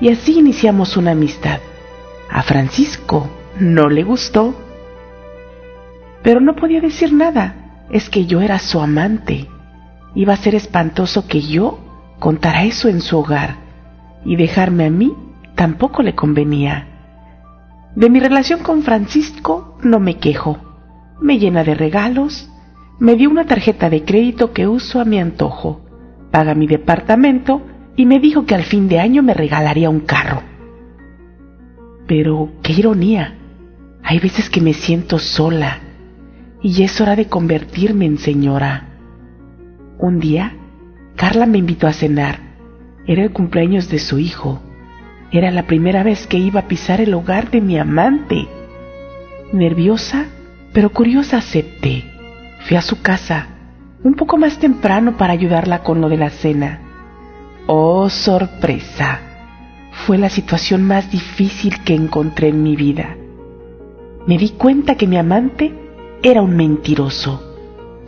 y así iniciamos una amistad. A Francisco no le gustó, pero no podía decir nada, es que yo era su amante. Iba a ser espantoso que yo contara eso en su hogar y dejarme a mí tampoco le convenía. De mi relación con Francisco no me quejo. Me llena de regalos, me dio una tarjeta de crédito que uso a mi antojo, paga mi departamento y me dijo que al fin de año me regalaría un carro. Pero qué ironía. Hay veces que me siento sola y es hora de convertirme en señora. Un día, Carla me invitó a cenar. Era el cumpleaños de su hijo. Era la primera vez que iba a pisar el hogar de mi amante. Nerviosa, pero curiosa acepté. Fui a su casa, un poco más temprano para ayudarla con lo de la cena. Oh, sorpresa. Fue la situación más difícil que encontré en mi vida. Me di cuenta que mi amante era un mentiroso.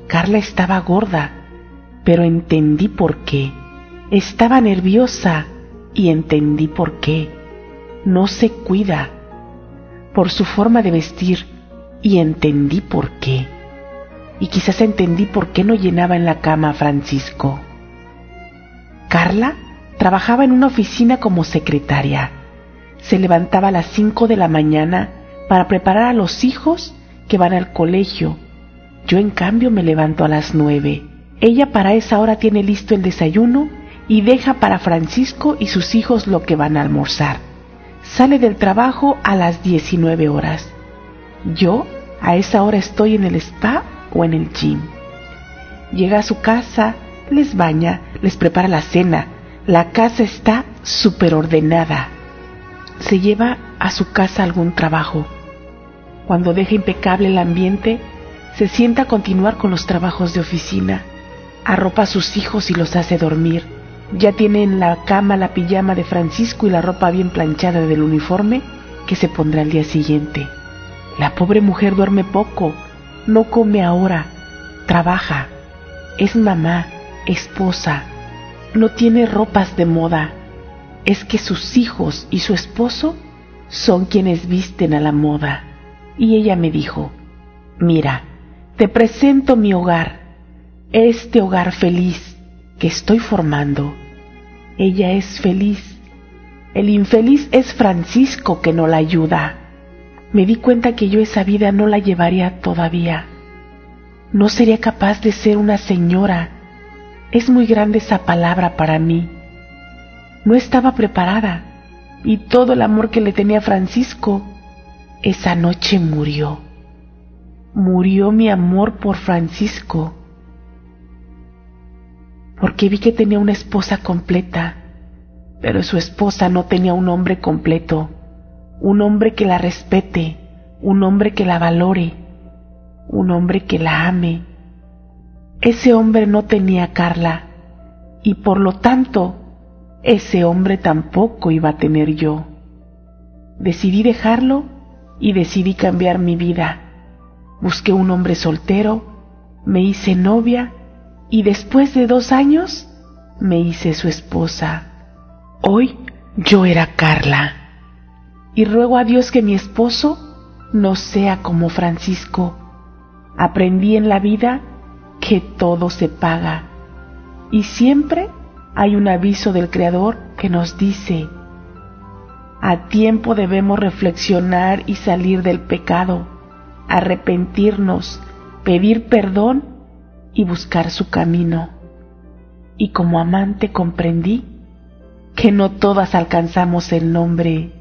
Carla estaba gorda, pero entendí por qué. Estaba nerviosa y entendí por qué. No se cuida por su forma de vestir y entendí por qué. Y quizás entendí por qué no llenaba en la cama a Francisco. Carla trabajaba en una oficina como secretaria. Se levantaba a las cinco de la mañana para preparar a los hijos que van al colegio. Yo en cambio me levanto a las nueve. Ella para esa hora tiene listo el desayuno y deja para Francisco y sus hijos lo que van a almorzar. Sale del trabajo a las 19 horas. Yo a esa hora estoy en el spa o en el gym. Llega a su casa, les baña, les prepara la cena. La casa está súper ordenada. Se lleva a su casa algún trabajo cuando deja impecable el ambiente, se sienta a continuar con los trabajos de oficina. Arropa a sus hijos y los hace dormir. Ya tiene en la cama la pijama de Francisco y la ropa bien planchada del uniforme que se pondrá al día siguiente. La pobre mujer duerme poco, no come ahora, trabaja, es mamá, esposa, no tiene ropas de moda. Es que sus hijos y su esposo son quienes visten a la moda y ella me dijo, mira, te presento mi hogar, este hogar feliz que estoy formando. Ella es feliz. El infeliz es Francisco que no la ayuda. Me di cuenta que yo esa vida no la llevaría todavía. No sería capaz de ser una señora. Es muy grande esa palabra para mí. No estaba preparada y todo el amor que le tenía Francisco esa noche murió. Murió mi amor por Francisco, porque vi que tenía una esposa completa, pero su esposa no tenía un hombre completo, un hombre que la respete, un hombre que la valore, un hombre que la ame. Ese hombre no tenía a Carla, y por lo tanto, ese hombre tampoco iba a tener yo. Decidí dejarlo y decidí cambiar mi vida. Busqué un hombre soltero, me hice novia y después de dos años me hice su esposa. Hoy yo era Carla y ruego a Dios que mi esposo no sea como Francisco. Aprendí en la vida que todo se paga y siempre hay un aviso del Creador que nos dice, a tiempo debemos reflexionar y salir del pecado. arrepentirnos, pedir perdón y buscar su camino. Y como amante comprendí que no todas alcanzamos el nombre,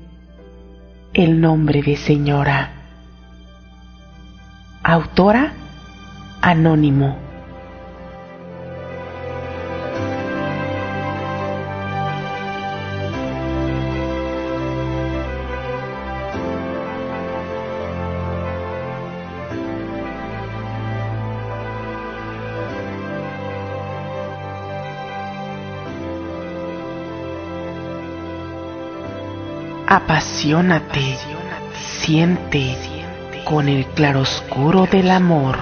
el nombre de señora. Autora Anónimo. Apasionate, siente con el claroscuro del amor.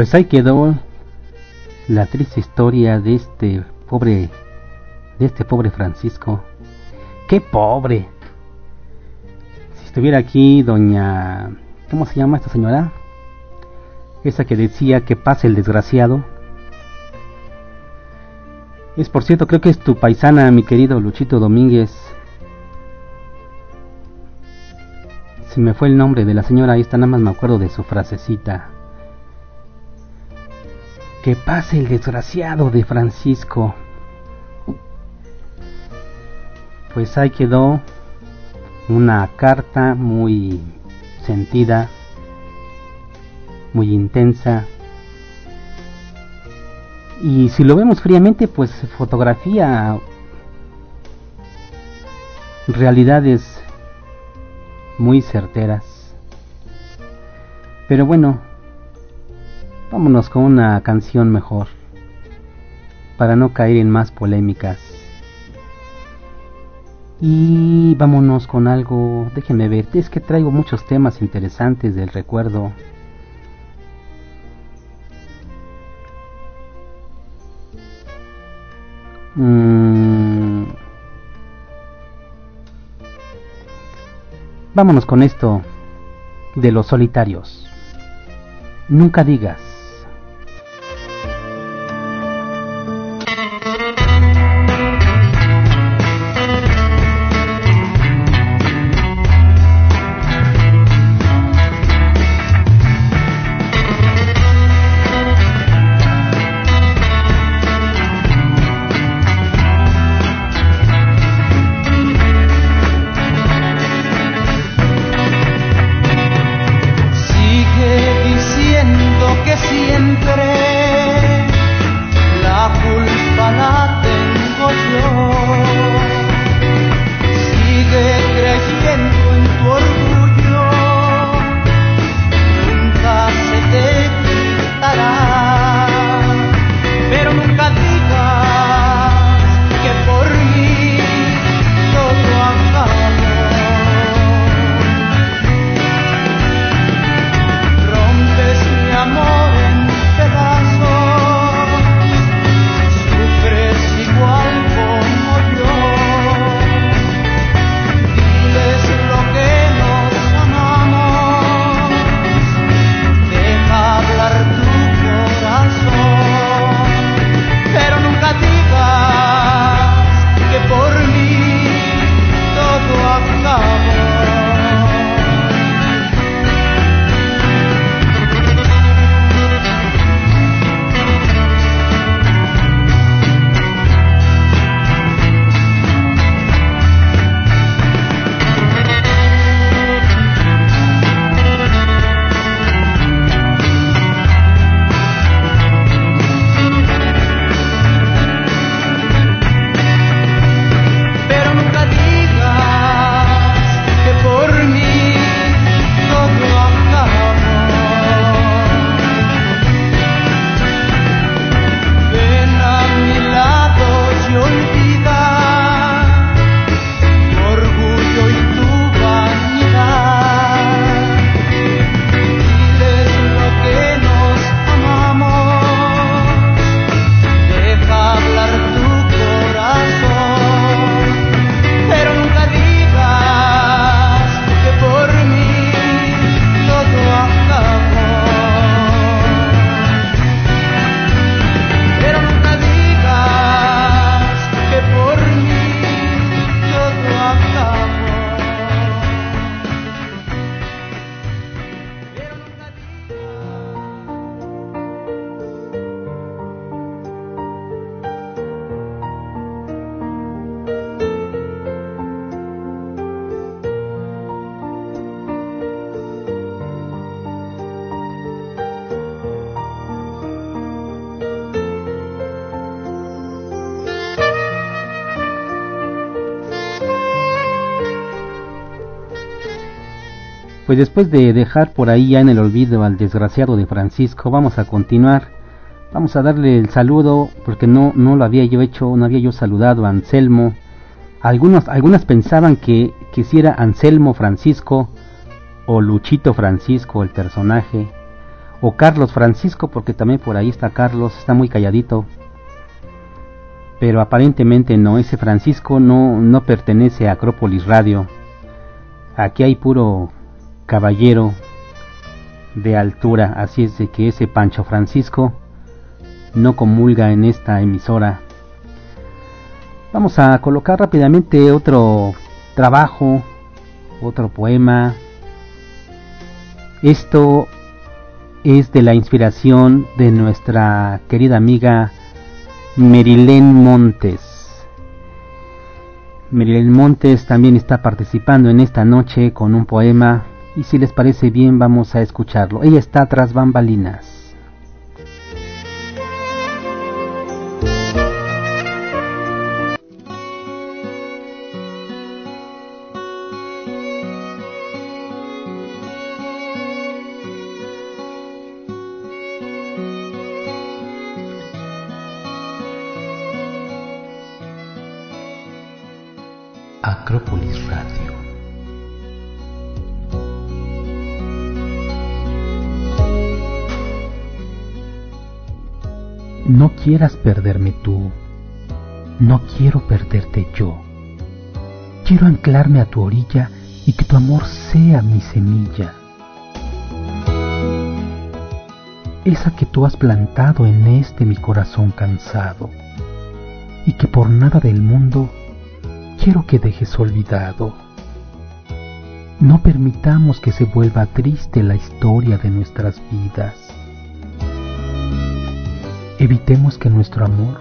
Pues ahí quedó la triste historia de este pobre, de este pobre Francisco. ¡Qué pobre! Si estuviera aquí doña... ¿Cómo se llama esta señora? Esa que decía que pase el desgraciado. Es por cierto, creo que es tu paisana, mi querido Luchito Domínguez. Si me fue el nombre de la señora, ahí está, nada más me acuerdo de su frasecita. Que pase el desgraciado de Francisco. Pues ahí quedó una carta muy sentida, muy intensa. Y si lo vemos fríamente, pues fotografía realidades muy certeras. Pero bueno, Vámonos con una canción mejor, para no caer en más polémicas. Y vámonos con algo, déjenme ver, es que traigo muchos temas interesantes del recuerdo. Mm. Vámonos con esto de los solitarios. Nunca digas. Después de dejar por ahí ya en el olvido al desgraciado de Francisco, vamos a continuar. Vamos a darle el saludo porque no, no lo había yo hecho, no había yo saludado a Anselmo. Algunos, algunas pensaban que, que si era Anselmo Francisco o Luchito Francisco el personaje o Carlos Francisco porque también por ahí está Carlos, está muy calladito. Pero aparentemente no, ese Francisco no, no pertenece a Acrópolis Radio. Aquí hay puro caballero de altura, así es de que ese Pancho Francisco no comulga en esta emisora. Vamos a colocar rápidamente otro trabajo, otro poema. Esto es de la inspiración de nuestra querida amiga Merilén Montes. Merilén Montes también está participando en esta noche con un poema y si les parece bien vamos a escucharlo. Ella está tras bambalinas. Acrópolis Radio. No quieras perderme tú, no quiero perderte yo. Quiero anclarme a tu orilla y que tu amor sea mi semilla. Esa que tú has plantado en este mi corazón cansado y que por nada del mundo quiero que dejes olvidado. No permitamos que se vuelva triste la historia de nuestras vidas. Evitemos que nuestro amor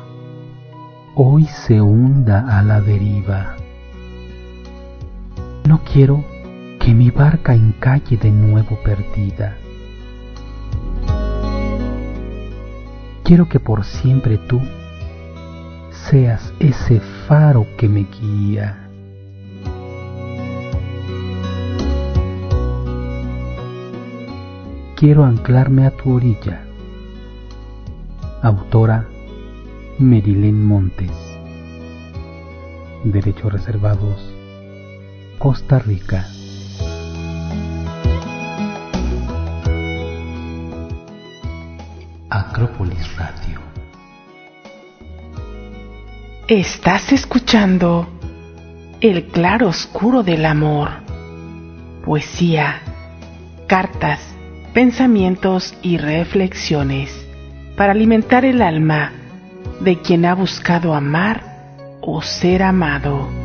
hoy se hunda a la deriva. No quiero que mi barca encalle de nuevo perdida. Quiero que por siempre tú seas ese faro que me guía. Quiero anclarme a tu orilla Autora Merilén Montes. Derechos reservados. Costa Rica. Acrópolis Radio. Estás escuchando El claro oscuro del amor. Poesía, cartas, pensamientos y reflexiones para alimentar el alma de quien ha buscado amar o ser amado.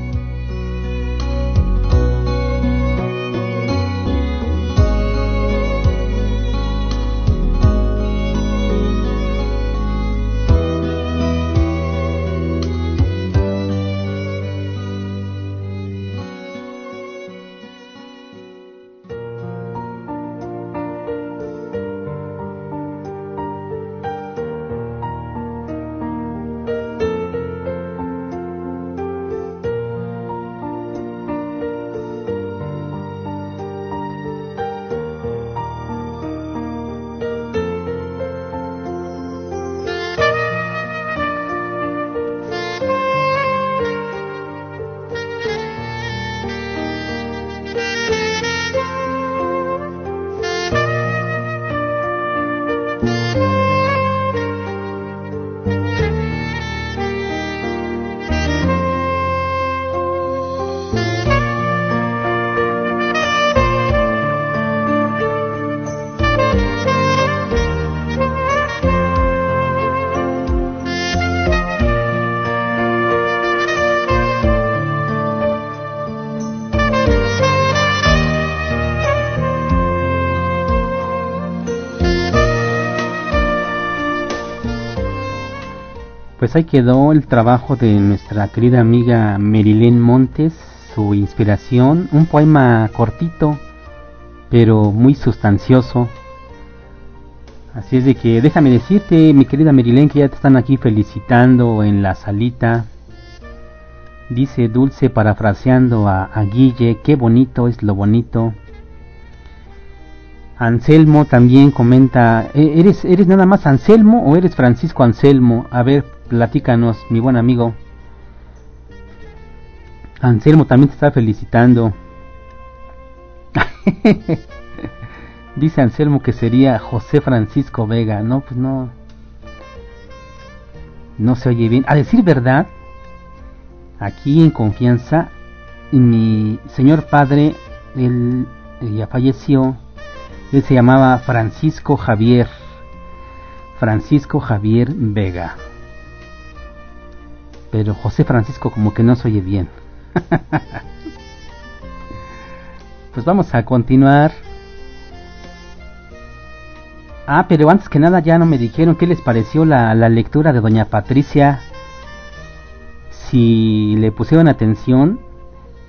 Ahí quedó el trabajo de nuestra querida amiga Merilén Montes, su inspiración, un poema cortito, pero muy sustancioso. Así es de que déjame decirte, mi querida Merilén, que ya te están aquí felicitando en la salita. Dice Dulce parafraseando a, a Guille, qué bonito es lo bonito. Anselmo también comenta, ¿E-, ¿eres, ¿eres nada más Anselmo o eres Francisco Anselmo? A ver, platícanos, mi buen amigo. Anselmo también te está felicitando. Dice Anselmo que sería José Francisco Vega. No, pues no. No se oye bien. A decir verdad, aquí en confianza, mi señor padre, él, ya falleció. Él se llamaba Francisco Javier. Francisco Javier Vega. Pero José Francisco como que no se oye bien. pues vamos a continuar Ah, pero antes que nada ya no me dijeron qué les pareció la, lectura de Doña Patricia. Si le pusieron atención,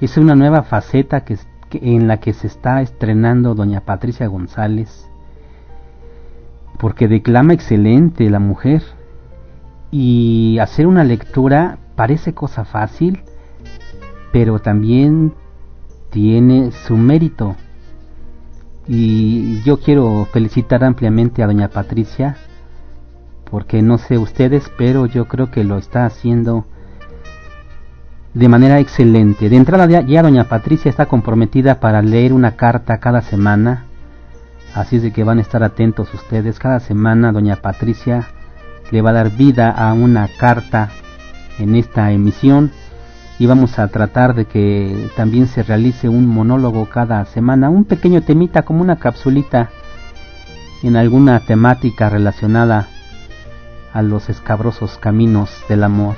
es una nueva faceta que, en la que se está estrenando Doña Patricia González. Porque declama excelente la mujer. Y hacer una lectura parece cosa fácil, pero también tiene su mérito y yo quiero felicitar ampliamente a doña Patricia, porque no sé ustedes, pero yo creo que lo está haciendo de manera excelente. De entrada ya, doña Patricia está comprometida para leer una carta cada semana, así es de que van a estar atentos ustedes. Cada semana doña Patricia le va a dar vida a una carta en esta emisión y vamos a tratar de que también se realice un monólogo cada semana, un pequeño temita como una capsulita en alguna temática relacionada a los escabrosos caminos del amor.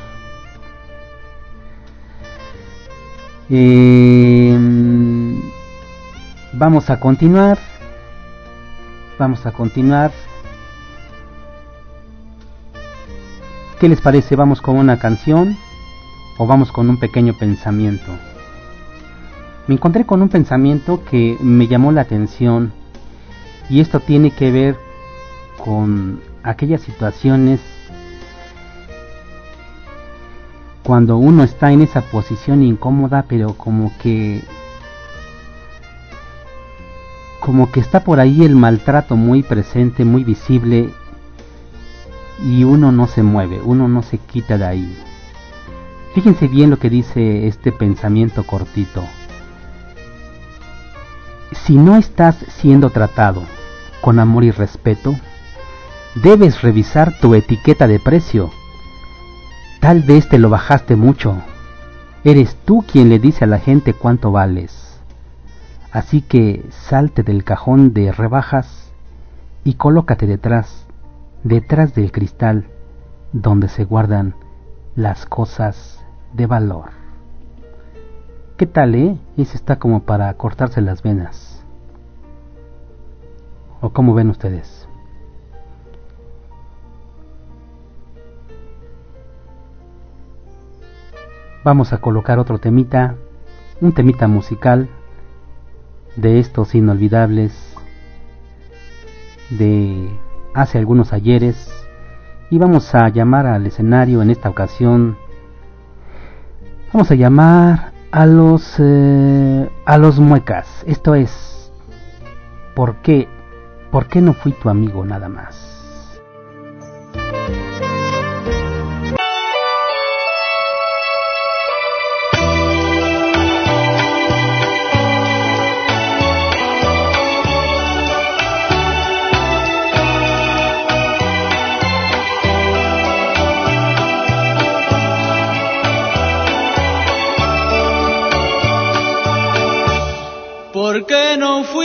Em, vamos a continuar. Vamos a continuar. ¿Qué les parece? Vamos con una canción o vamos con un pequeño pensamiento. Me encontré con un pensamiento que me llamó la atención y esto tiene que ver con aquellas situaciones cuando uno está en esa posición incómoda pero como que como que está por ahí el maltrato muy presente, muy visible y uno no se mueve, uno no se quita de ahí. Fíjense bien lo que dice este pensamiento cortito. Si no estás siendo tratado con amor y respeto, debes revisar tu etiqueta de precio. Tal vez te lo bajaste mucho. Eres tú quien le dice a la gente cuánto vales. Así que salte del cajón de rebajas y colócate detrás, detrás del cristal donde se guardan las cosas de valor. ¿Qué tal, eh? Ese está como para cortarse las venas. ¿O cómo ven ustedes? Vamos a colocar otro temita, un temita musical de estos inolvidables de hace algunos ayeres y vamos a llamar al escenario en esta ocasión Vamos a llamar a los eh, a los muecas. Esto es ¿Por qué? ¿Por qué no fui tu amigo nada más? ¿Por qué no fui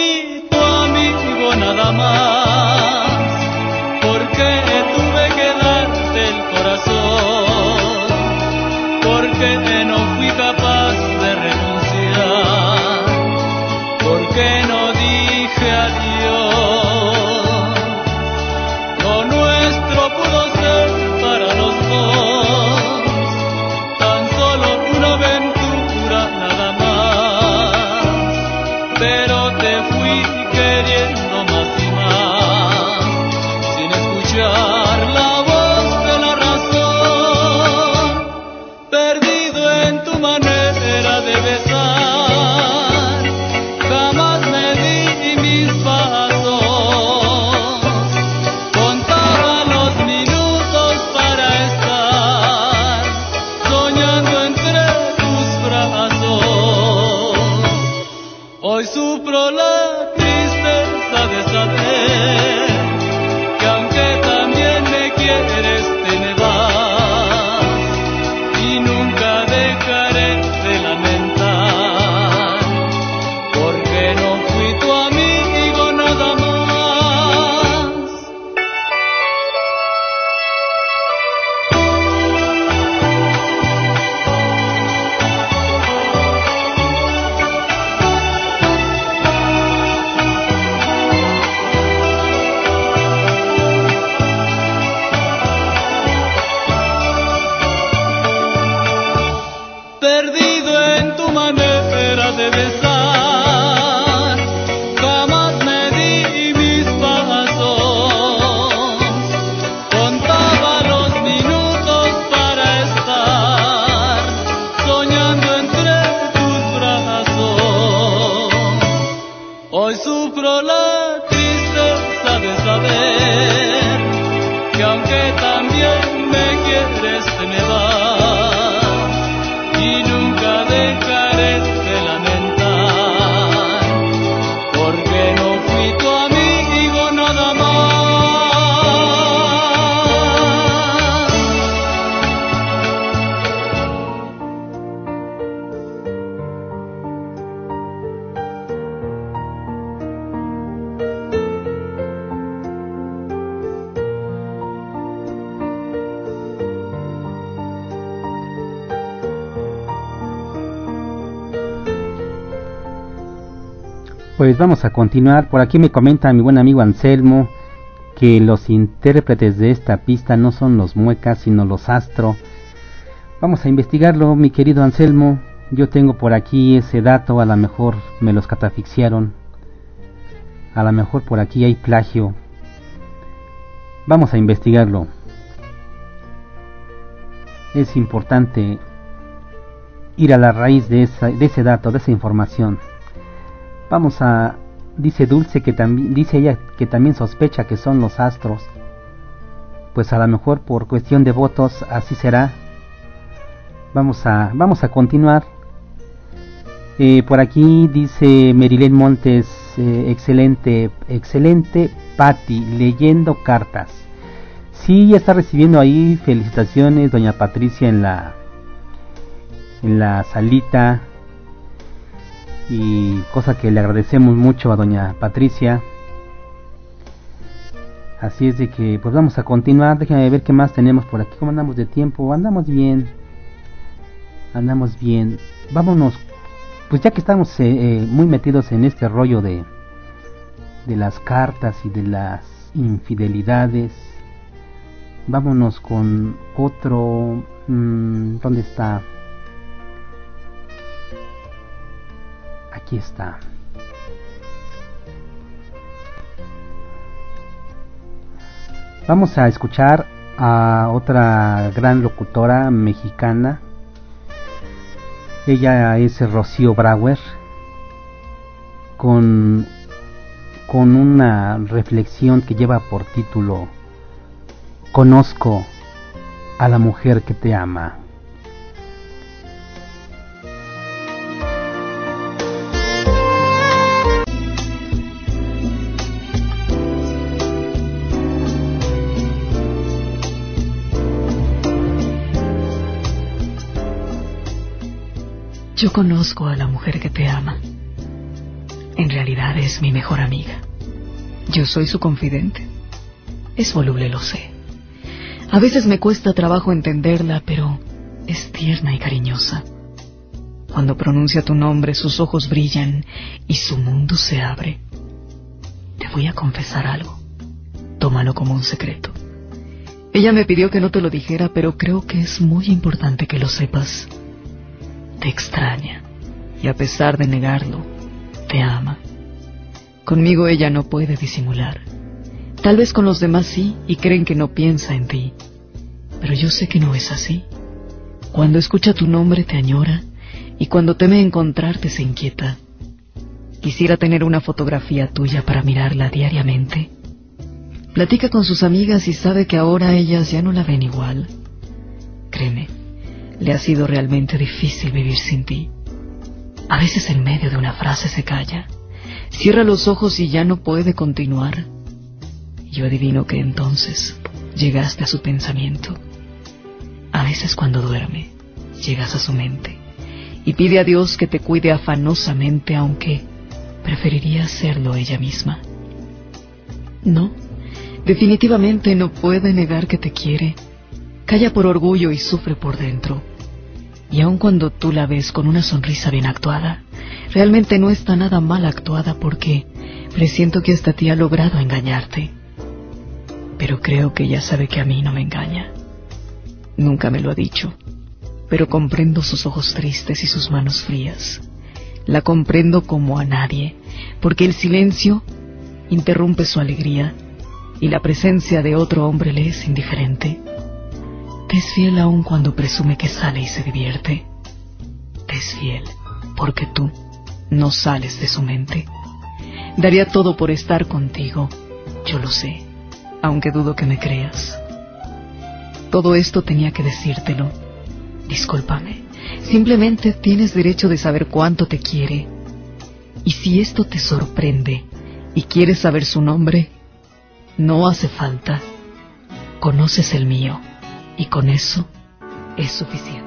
Pues vamos a continuar. Por aquí me comenta mi buen amigo Anselmo que los intérpretes de esta pista no son los muecas, sino los astro. Vamos a investigarlo, mi querido Anselmo. Yo tengo por aquí ese dato, a lo mejor me los catafixiaron. A lo mejor por aquí hay plagio. Vamos a investigarlo. Es importante ir a la raíz de, de ese dato, de esa información. Vamos a dice Dulce que también dice ella que también sospecha que son los astros. Pues a lo mejor por cuestión de votos así será. Vamos a vamos a continuar. Eh, por aquí dice Merilén Montes, eh, excelente, excelente, Patti, leyendo cartas. Sí, ya está recibiendo ahí felicitaciones, doña Patricia en la en la salita y cosa que le agradecemos mucho a doña Patricia. Así es de que pues vamos a continuar, déjenme ver qué más tenemos por aquí, cómo andamos de tiempo, andamos bien, andamos bien, vámonos, pues ya que estamos eh, eh, muy metidos en este rollo de, de las cartas y de las infidelidades, vámonos con otro, mmm, ¿dónde está? Vamos a escuchar a otra gran locutora mexicana. Ella es Rocío Brauer con, con una reflexión que lleva por título Conozco a la mujer que te ama. Yo conozco a la mujer que te ama. En realidad es mi mejor amiga. Yo soy su confidente. Es voluble, lo sé. A veces me cuesta trabajo entenderla, pero es tierna y cariñosa. Cuando pronuncia tu nombre, sus ojos brillan y su mundo se abre. Te voy a confesar algo. Tómalo como un secreto. Ella me pidió que no te lo dijera, pero creo que es muy importante que lo sepas te extraña y a pesar de negarlo, te ama. Conmigo ella no puede disimular. Tal vez con los demás sí y creen que no piensa en ti, pero yo sé que no es así. Cuando escucha tu nombre te añora y cuando teme encontrarte se inquieta. Quisiera tener una fotografía tuya para mirarla diariamente. Platica con sus amigas y sabe que ahora ellas ya no la ven igual. Créeme, le ha sido realmente difícil vivir sin ti. A veces en medio de una frase se calla, cierra los ojos y ya no puede continuar. Yo adivino que entonces llegaste a su pensamiento. A veces cuando duerme, llegas a su mente y pide a Dios que te cuide afanosamente, aunque preferiría hacerlo ella misma. No, definitivamente no puede negar que te quiere. Calla por orgullo y sufre por dentro. Y aun cuando tú la ves con una sonrisa bien actuada, realmente no está nada mal actuada porque presiento que hasta ti ha logrado engañarte. Pero creo que ella sabe que a mí no me engaña. Nunca me lo ha dicho, pero comprendo sus ojos tristes y sus manos frías. La comprendo como a nadie, porque el silencio interrumpe su alegría y la presencia de otro hombre le es indiferente. Es fiel aun cuando presume que sale y se divierte. Te es fiel porque tú no sales de su mente. Daría todo por estar contigo, yo lo sé, aunque dudo que me creas. Todo esto tenía que decírtelo Discúlpame. Simplemente tienes derecho de saber cuánto te quiere. Y si esto te sorprende y quieres saber su nombre, no hace falta. Conoces el mío y con eso es suficiente.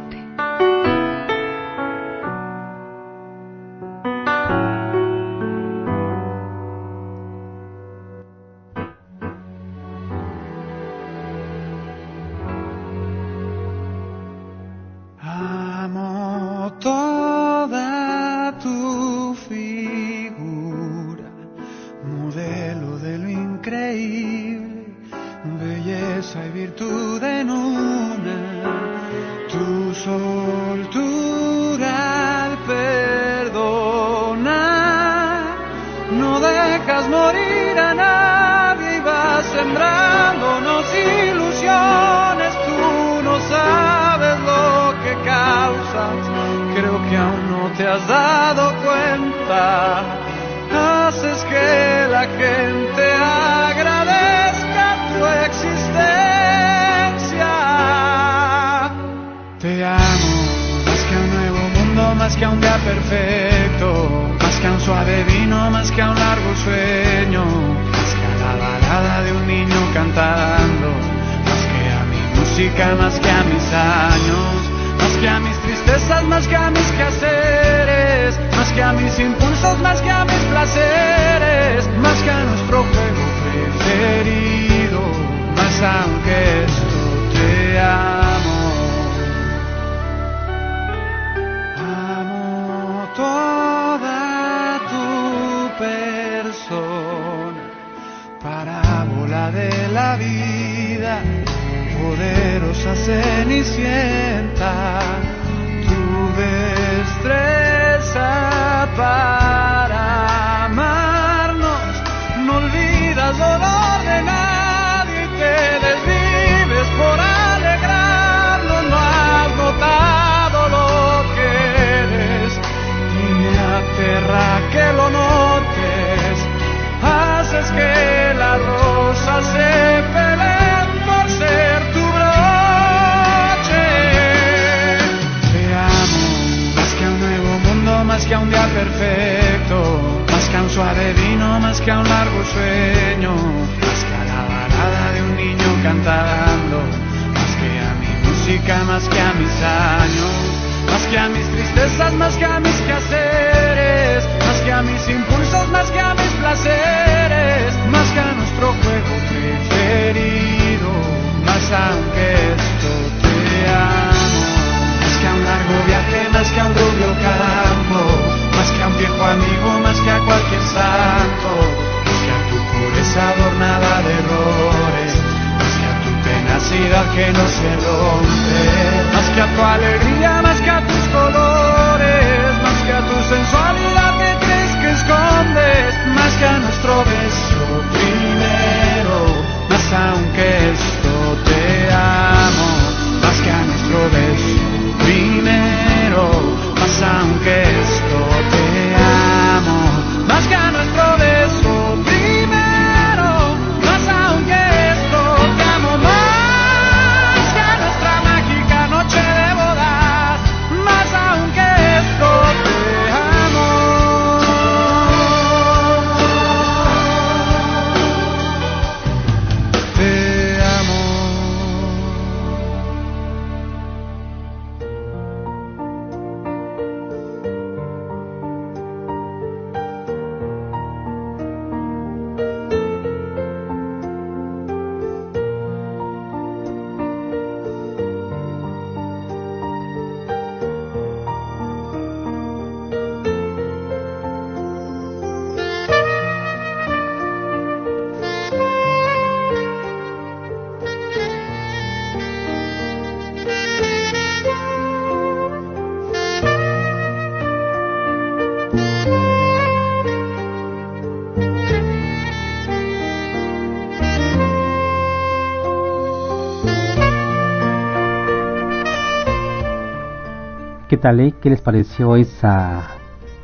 ¿Qué les pareció esa,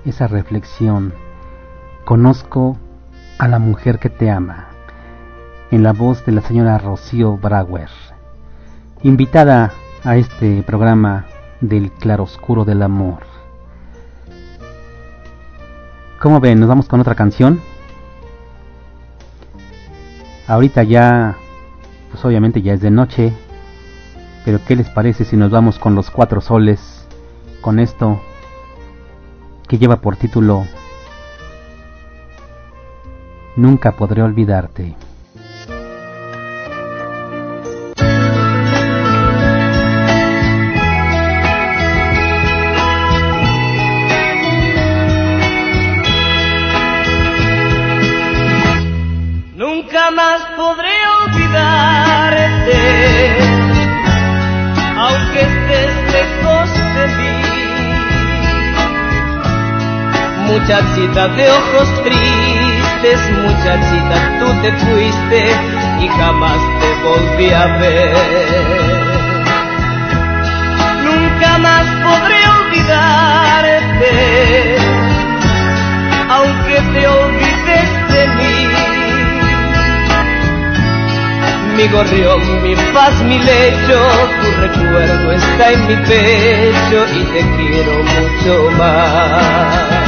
esa reflexión? Conozco a la mujer que te ama, en la voz de la señora Rocío Brauer, invitada a este programa del claroscuro del amor. ¿Cómo ven? ¿Nos vamos con otra canción? Ahorita ya, pues obviamente ya es de noche, pero ¿qué les parece si nos vamos con los cuatro soles, con esto que lleva por título Nunca podré olvidarte? Muchachita de ojos tristes, muchachita, tú te fuiste y jamás te volví a ver. Nunca más podré olvidarte, aunque te olvides de mí. Mi gorrión, mi paz, mi lecho, tu recuerdo está en mi pecho y te quiero mucho más.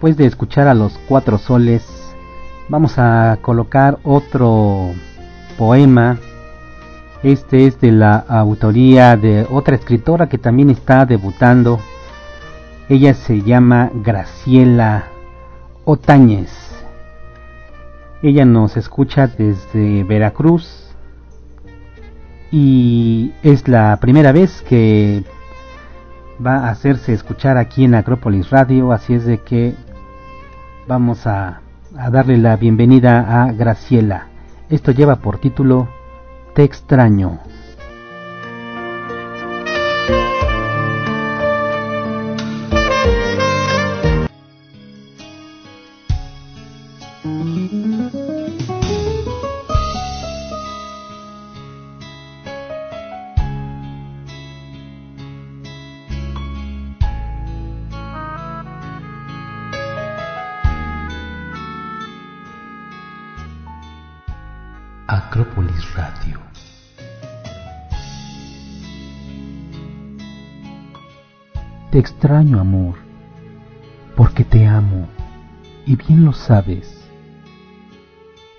Después de escuchar a los cuatro soles, vamos a colocar otro poema. Este es de la autoría de otra escritora que también está debutando. Ella se llama Graciela Otañez. Ella nos escucha desde Veracruz y es la primera vez que va a hacerse escuchar aquí en Acrópolis Radio, así es de que vamos a darle la bienvenida a Graciela. Esto lleva por título Te extraño. Extraño, amor, porque te amo, y bien lo sabes.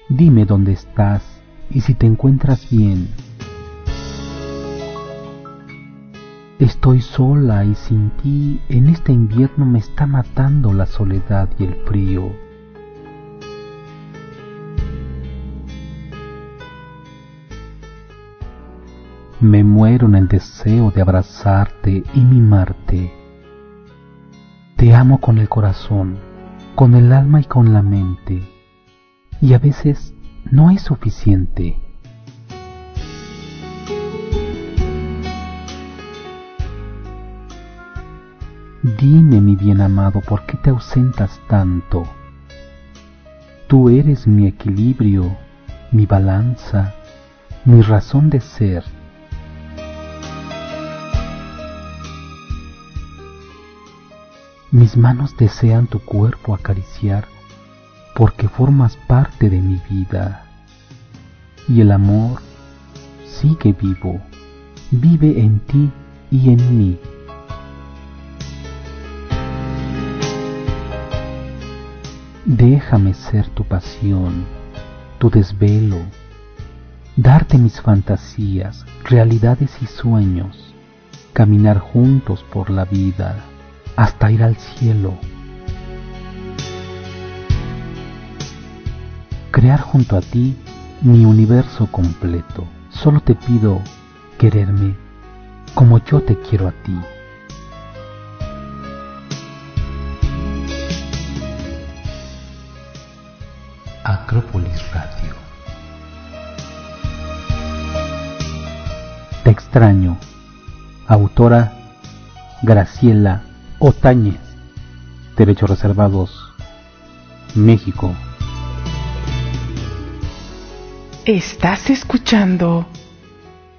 Dime dónde estás y si te encuentras bien. Estoy sola y sin ti en este invierno me está matando la soledad y el frío. Me muero en el deseo de abrazarte y mimarte. Te amo con el corazón, con el alma y con la mente. Y a veces no es suficiente. Dime, mi bien amado, ¿por qué te ausentas tanto? Tú eres mi equilibrio, mi balanza, mi razón de ser Mis manos desean tu cuerpo acariciar porque formas parte de mi vida. Y el amor sigue vivo, vive en ti y en mí. Déjame ser tu pasión, tu desvelo, darte mis fantasías, realidades y sueños, caminar juntos por la vida hasta ir al cielo. Crear junto a ti mi universo completo. Solo te pido quererme como yo te quiero a ti. Acrópolis Radio. Te extraño. Autora Graciela Otañez, Derechos Reservados, México. Estás escuchando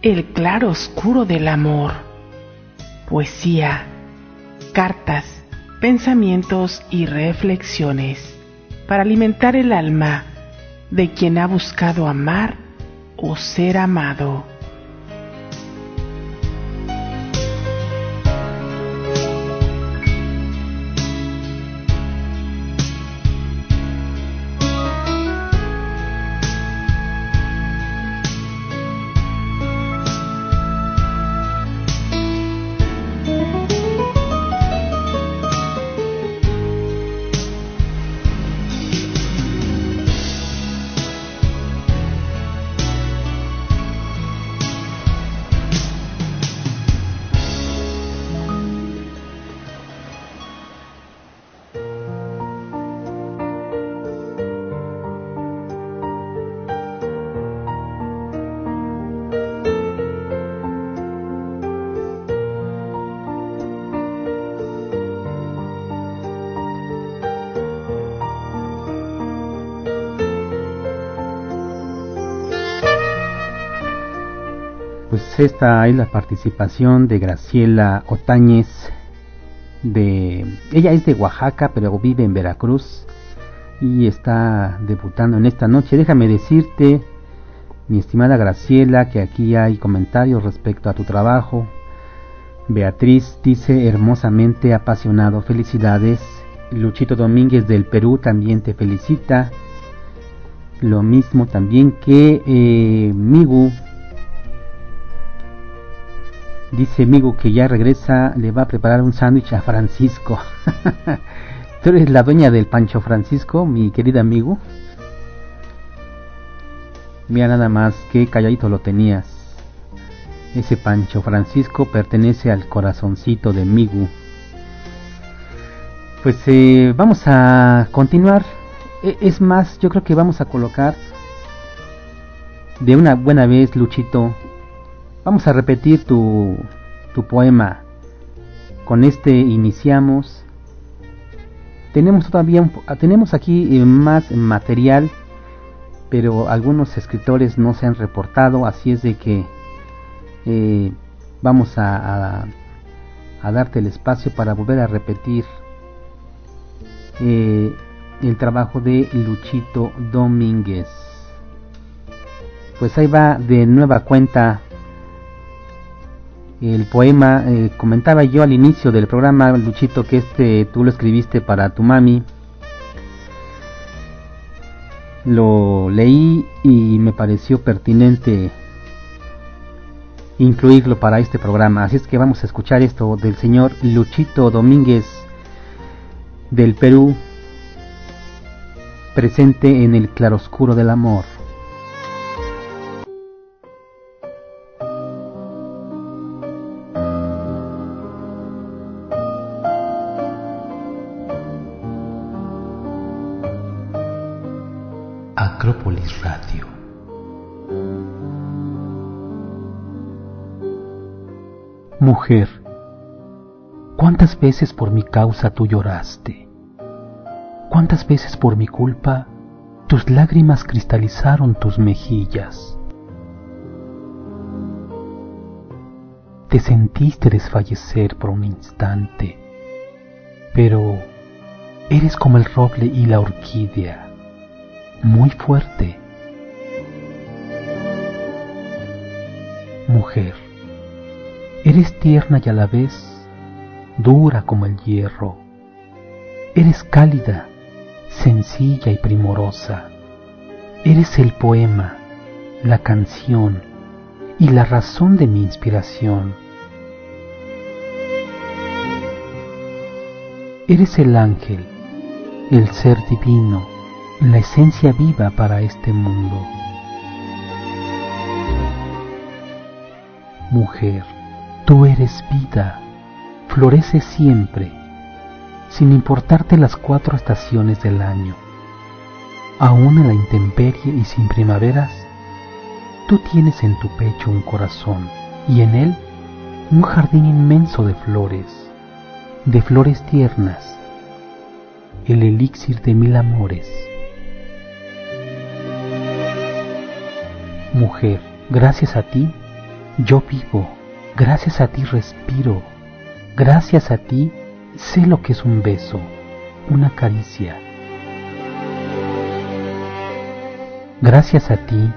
El claro oscuro del amor, poesía, cartas, pensamientos y reflexiones para alimentar el alma de quien ha buscado amar o ser amado. Esta es la participación de Graciela Otañez. De, ella es de Oaxaca, pero vive en Veracruz y está debutando en esta noche. Déjame decirte, mi estimada Graciela, que aquí hay comentarios respecto a tu trabajo. Beatriz dice hermosamente apasionado, felicidades. Luchito Domínguez del Perú también te felicita. Lo mismo también que eh, Migu Dice amigo que ya regresa, le va a preparar un sándwich a Francisco. Tú eres la dueña del Pancho Francisco, mi querido amigo. Mira nada más que calladito lo tenías. Ese Pancho Francisco pertenece al corazoncito de Migu. Pues eh, vamos a continuar e, es más, yo creo que vamos a colocar de una buena vez, Luchito. Vamos a repetir tu, tu poema. Con este iniciamos. Tenemos todavía tenemos aquí eh, más material, pero algunos escritores no se han reportado, así es de que eh, vamos a, a, darte el espacio para volver a repetir eh, el trabajo de Luchito Domínguez. Pues ahí va de nueva cuenta el poema. Eh, comentaba yo al inicio del programa, Luchito, que este tú lo escribiste para tu mami. Lo leí y me pareció pertinente incluirlo para este programa. Así es que vamos a escuchar esto del señor Luchito Domínguez del Perú, presente en el claroscuro del amor. Mujer, ¿cuántas veces por mi causa tú lloraste? ¿Cuántas veces por mi culpa tus lágrimas cristalizaron tus mejillas? Te sentiste desfallecer por un instante, pero eres como el roble y la orquídea, muy fuerte. Mujer, eres tierna y a la vez dura como el hierro. Eres cálida sencilla y primorosa. Eres el poema, la canción y la razón de mi inspiración. Eres el ángel, el ser divino, la esencia viva para este mundo. Mujer, tú eres vida, florece siempre sin importarte las cuatro estaciones del año. Aún en la intemperie y sin primaveras, tú tienes en tu pecho un corazón y en él un jardín inmenso de flores, de flores tiernas, el elixir de mil amores. Mujer, gracias a ti yo vivo, gracias a ti respiro, gracias a ti Sé lo que es un beso, una caricia. Gracias a ti,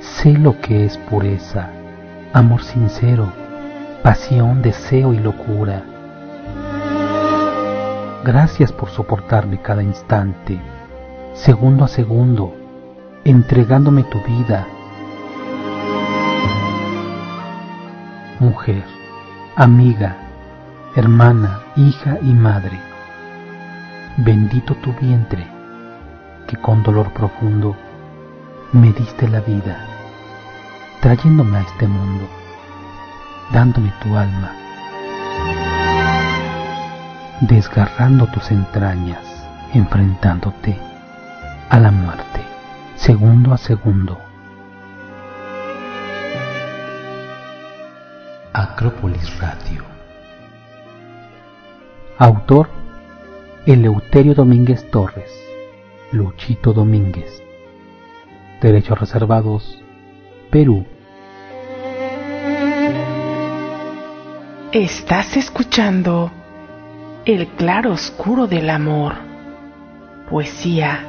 sé lo que es pureza, amor sincero, pasión, deseo y locura. Gracias por soportarme cada instante, segundo a segundo, entregándome tu vida. Mujer, amiga, hermana, hija y madre. Bendito tu vientre, que con dolor profundo me diste la vida, trayéndome a este mundo, dándome tu alma, desgarrando tus entrañas, enfrentándote a la muerte, segundo a segundo. Acrópolis Radio Autor Eleuterio Domínguez Torres, Luchito Domínguez. Derechos reservados, Perú. Estás escuchando El claro oscuro del amor. Poesía,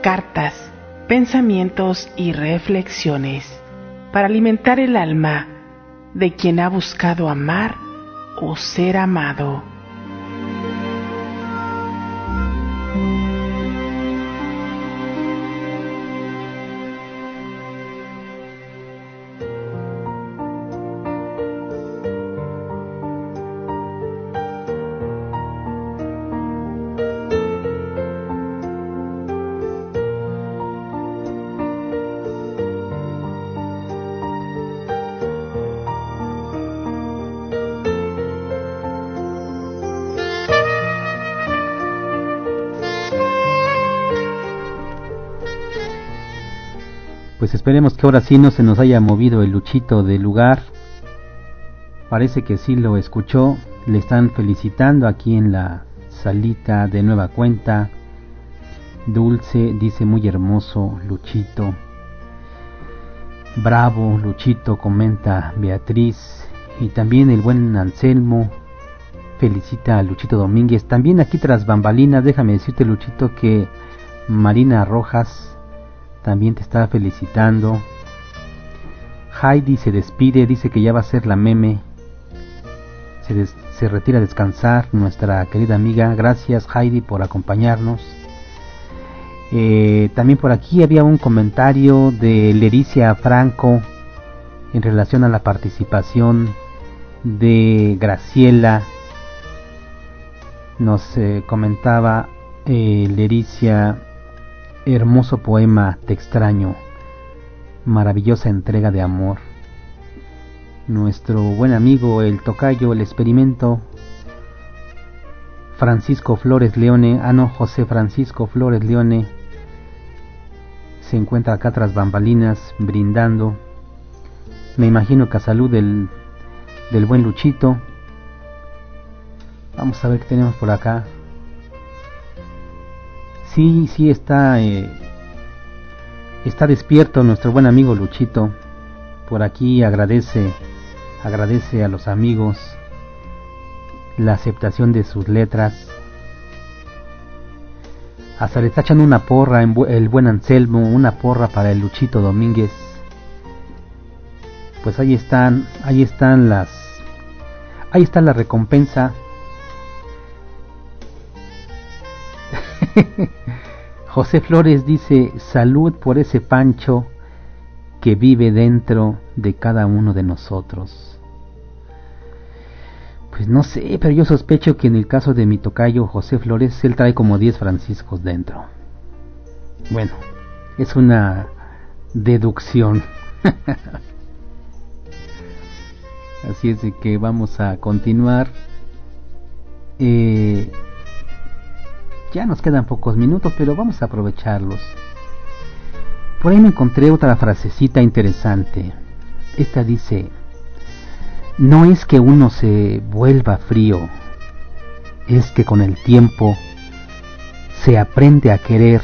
cartas, pensamientos y reflexiones para alimentar el alma de quien ha buscado amar o ser amado. Pues esperemos que ahora sí no se nos haya movido el luchito del lugar. Parece que sí lo escuchó. Le están felicitando aquí en la salita de nueva cuenta. Dulce dice muy hermoso Luchito. Bravo Luchito comenta Beatriz. Y también el buen Anselmo felicita a Luchito Domínguez. También aquí tras bambalinas, déjame decirte Luchito que Marina Rojas también te está felicitando. Heidi se despide, dice que ya va a ser la meme. Se, se retira a descansar nuestra querida amiga. Gracias Heidi por acompañarnos. Eh, también por aquí había un comentario de Lericia Franco en relación a la participación de Graciela. Nos eh, comentaba eh, Lericia, hermoso poema, te extraño, maravillosa entrega de amor. Nuestro buen amigo, el tocayo, el experimento, Francisco Flores Leone, ah no, José Francisco Flores Leone, se encuentra acá tras bambalinas brindando. Me imagino que a salud del, del buen Luchito. Vamos a ver qué tenemos por acá. Sí, sí está eh, está despierto nuestro buen amigo Luchito. Por aquí agradece agradece a los amigos la aceptación de sus letras. Hasta le está echando una porra en el buen Anselmo, una porra para el Luchito Domínguez. Pues ahí están, ahí están las, ahí está la recompensa. José Flores dice, salud por ese pancho que vive dentro de cada uno de nosotros. Pues no sé, pero yo sospecho que en el caso de mi tocayo José Flores, él trae como 10 franciscos dentro. Bueno, es una deducción. Así es de que vamos a continuar. Eh, ya nos quedan pocos minutos, pero vamos a aprovecharlos. Por ahí me encontré otra frasecita interesante. Esta dice, no es que uno se vuelva frío, es que con el tiempo se aprende a querer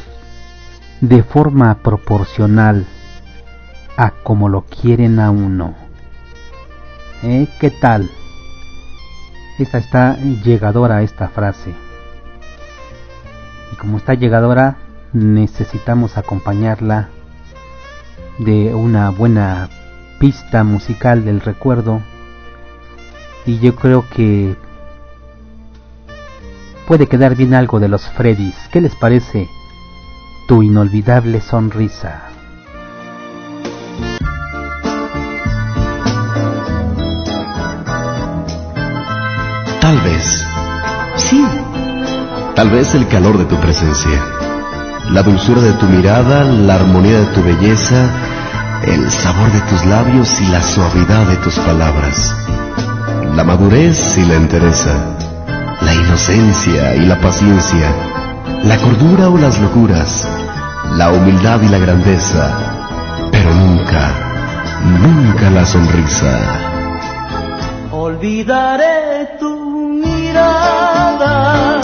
de forma proporcional a como lo quieren a uno. ¿Eh? ¿Qué tal? Esta está llegadora esta frase. Y como está llegadora, necesitamos acompañarla de una buena pista musical del recuerdo y yo creo que puede quedar bien algo de los Freddys. ¿Qué les parece? Tu inolvidable sonrisa. Tal vez. Sí. Tal vez el calor de tu presencia, la dulzura de tu mirada, la armonía de tu belleza, el sabor de tus labios y la suavidad de tus palabras la madurez y la entereza, la inocencia y la paciencia, la cordura o las locuras, la humildad y la grandeza, pero nunca, nunca la sonrisa. Olvidaré tu mirada,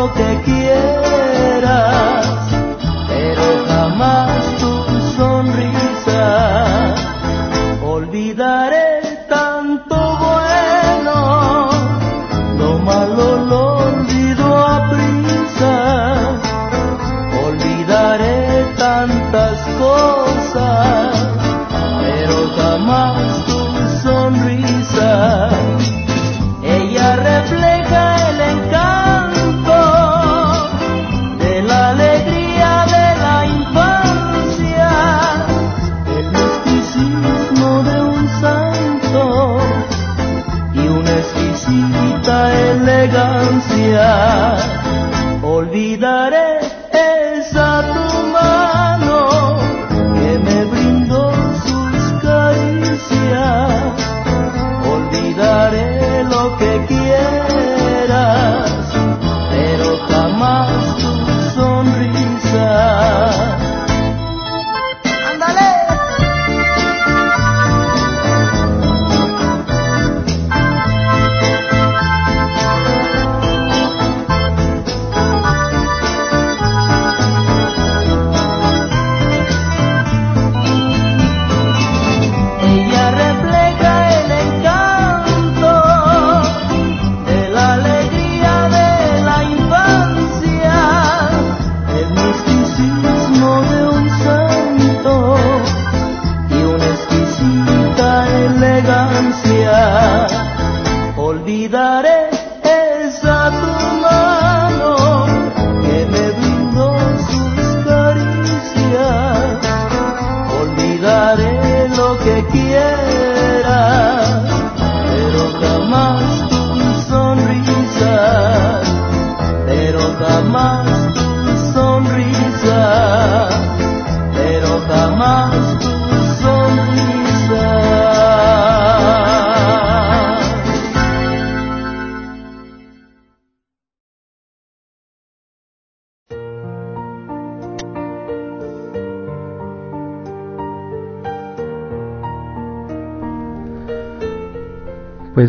olvidaré lo que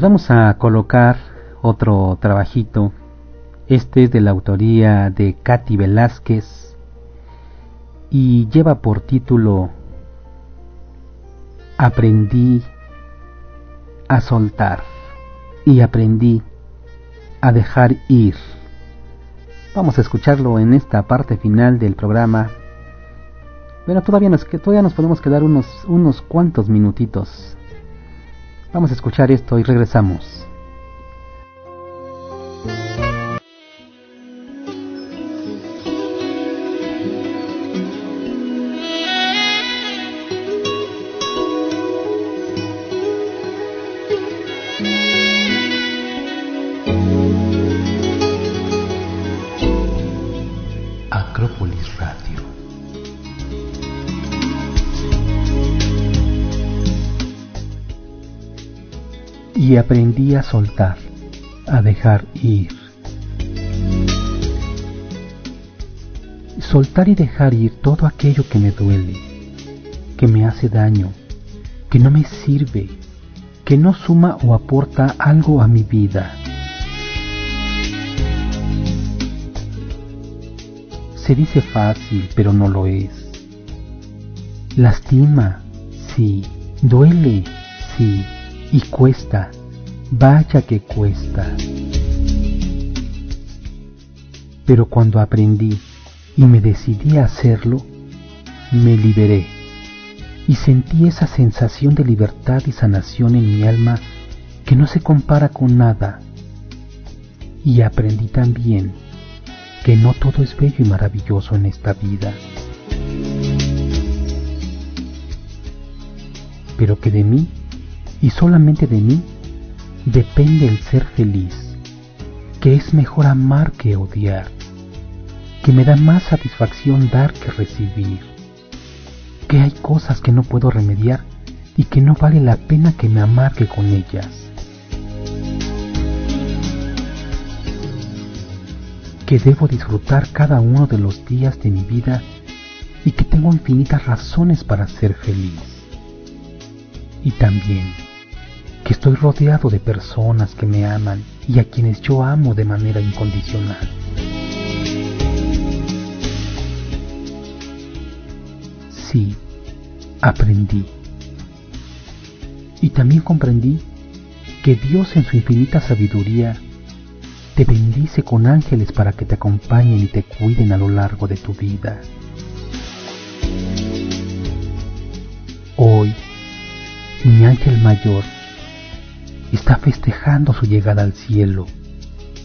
Vamos a colocar otro trabajito. Este es de la autoría de Katy Velázquez y lleva por título Aprendí a soltar y aprendí a dejar ir. Vamos a escucharlo en esta parte final del programa. Bueno, todavía nos, todavía nos podemos quedar unos, unos cuantos minutitos. Vamos a escuchar esto y regresamos. Y aprendí a soltar, a dejar ir. Soltar y dejar ir todo aquello que me duele, que me hace daño, que no me sirve, que no suma o aporta algo a mi vida. Se dice fácil, pero no lo es. Lastima, sí. Duele, sí. Y cuesta, Vaya que cuesta. Pero cuando aprendí y me decidí a hacerlo, me liberé y sentí esa sensación de libertad y sanación en mi alma que no se compara con nada. Y aprendí también que no todo es bello y maravilloso en esta vida, pero que de mí y solamente de mí depende el ser feliz, que es mejor amar que odiar, que me da más satisfacción dar que recibir, que hay cosas que no puedo remediar y que no vale la pena que me amargue con ellas. que debo disfrutar cada uno de los días de mi vida y que tengo infinitas razones para ser feliz. Y también estoy rodeado de personas que me aman y a quienes yo amo de manera incondicional. Sí, aprendí. Y también comprendí que Dios en su infinita sabiduría te bendice con ángeles para que te acompañen y te cuiden a lo largo de tu vida. Hoy, mi ángel mayor está festejando su llegada al cielo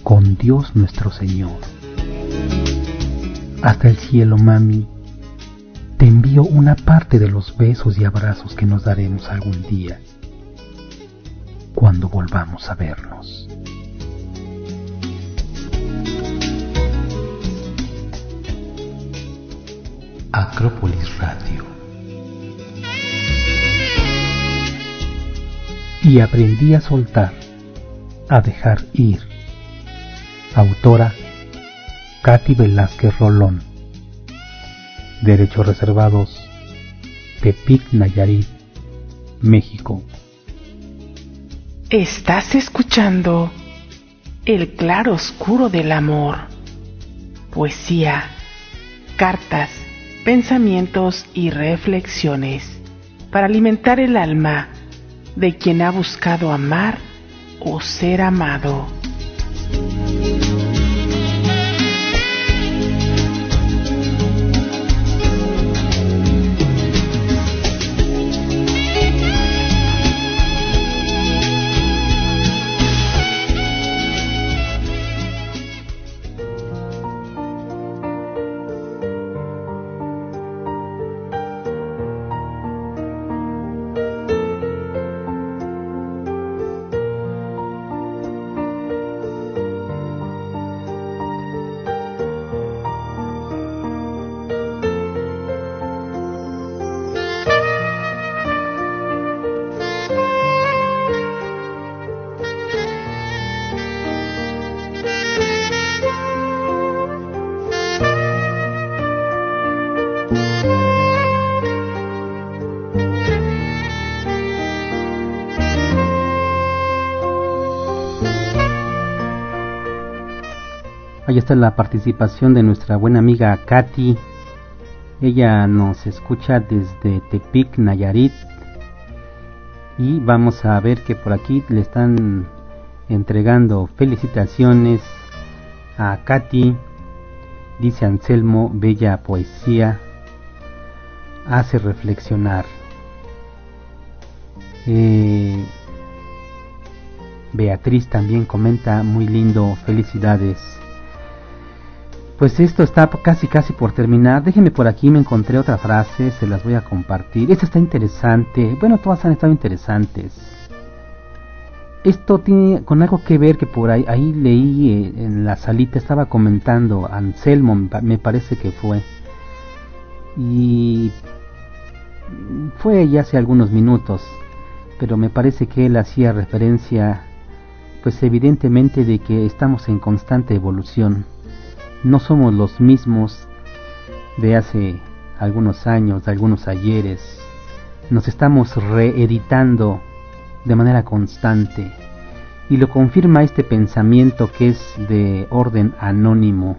con Dios nuestro Señor. Hasta el cielo, mami, te envío una parte de los besos y abrazos que nos daremos algún día cuando volvamos a vernos. Acrópolis Radio y aprendí a soltar, a dejar ir. Autora Katy Velázquez Rolón. Derechos reservados. Tepic Nayarit, México. Estás escuchando El claro oscuro del amor. Poesía, cartas, pensamientos y reflexiones para alimentar el alma de quien ha buscado amar o ser amado. Ahí está la participación de nuestra buena amiga Katy. Ella nos escucha desde Tepic, Nayarit. Y vamos a ver que por aquí le están entregando felicitaciones a Katy. Dice Anselmo, bella poesía. Hace reflexionar. Eh, Beatriz también comenta, muy lindo, felicidades. Pues esto está casi casi por terminar. Déjenme por aquí, me encontré otra frase, se las voy a compartir. Esta está interesante. Bueno, todas han estado interesantes. Esto tiene con algo que ver que por ahí, ahí leí eh, en la salita, estaba comentando, Anselmo me parece que fue. Y fue ya hace algunos minutos, pero me parece que él hacía referencia, pues evidentemente de que estamos en constante evolución no somos los mismos de hace algunos años, de algunos ayeres. Nos estamos reeditando de manera constante y lo confirma este pensamiento que es de orden anónimo.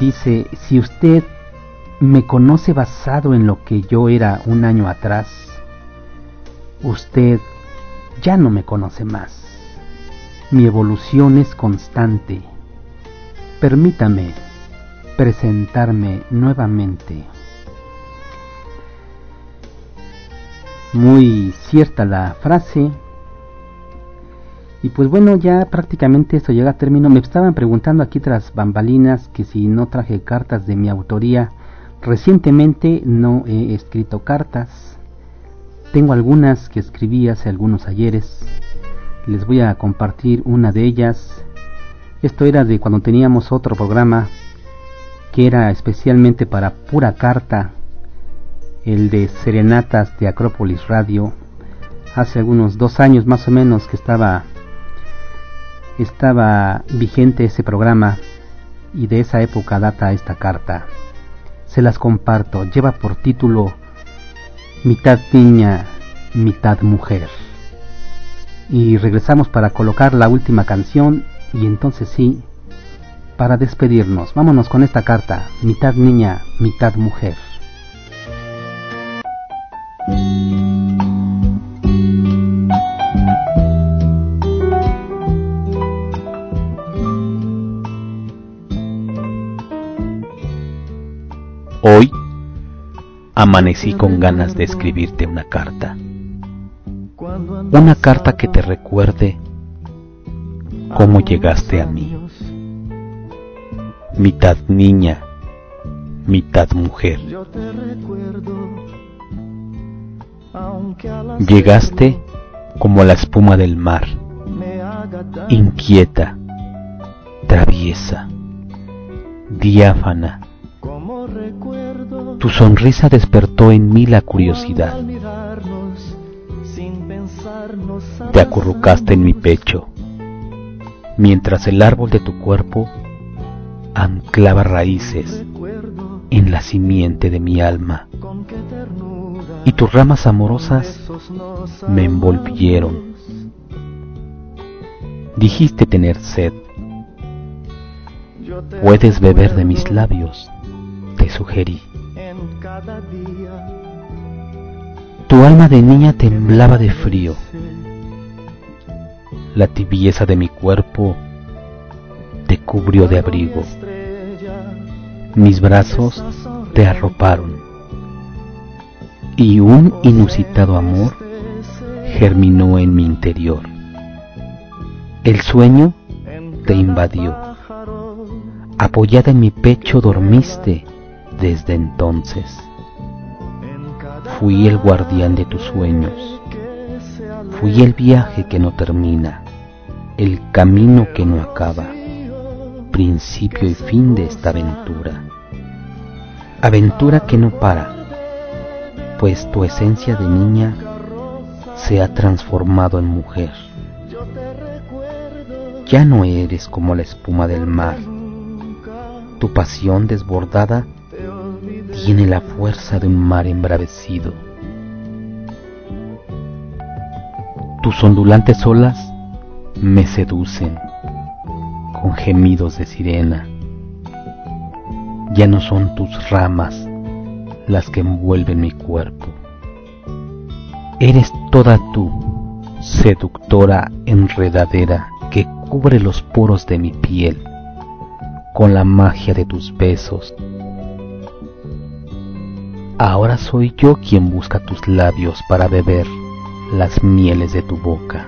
Dice, si usted me conoce basado en lo que yo era un año atrás, usted ya no me conoce más. Mi evolución es constante Permítame presentarme nuevamente. Muy cierta la frase. Y pues bueno, ya prácticamente esto llega a término. Me estaban preguntando aquí tras bambalinas que si no traje cartas de mi autoría. Recientemente no he escrito cartas. Tengo algunas que escribí hace algunos ayeres. Les voy a compartir una de ellas esto era de cuando teníamos otro programa que era especialmente para pura carta, el de Serenatas de Acrópolis Radio, hace algunos dos años más o menos que estaba, estaba vigente ese programa y de esa época data esta carta. Se las comparto, lleva por título Mitad niña, mitad mujer. Y regresamos para colocar la última canción y entonces sí, para despedirnos, vámonos con esta carta, mitad niña, mitad mujer. Hoy amanecí con ganas de escribirte una carta. Una carta que te recuerde cómo llegaste a mí. Mitad niña, mitad mujer. Llegaste como la espuma del mar, inquieta, traviesa, diáfana. Tu sonrisa despertó en mí la curiosidad. Te acurrucaste en mi pecho mientras el árbol de tu cuerpo anclaba raíces en la simiente de mi alma y tus ramas amorosas me envolvieron. Dijiste tener sed. Puedes beber de mis labios, te sugerí. Tu alma de niña temblaba de frío la tibieza de mi cuerpo te cubrió de abrigo. Mis brazos te arroparon y un inusitado amor germinó en mi interior. El sueño te invadió. Apoyada en mi pecho dormiste desde entonces. Fui el guardián de tus sueños Fui el viaje que no termina, el camino que no acaba, principio y fin de esta aventura. Aventura que no para, pues tu esencia de niña se ha transformado en mujer. Ya no eres como la espuma del mar. Tu pasión desbordada tiene la fuerza de un mar embravecido Tus ondulantes olas me seducen con gemidos de sirena. Ya no son tus ramas las que envuelven mi cuerpo. Eres toda tú, seductora enredadera que cubre los poros de mi piel con la magia de tus besos. Ahora soy yo quien busca tus labios para beber las mieles de tu boca.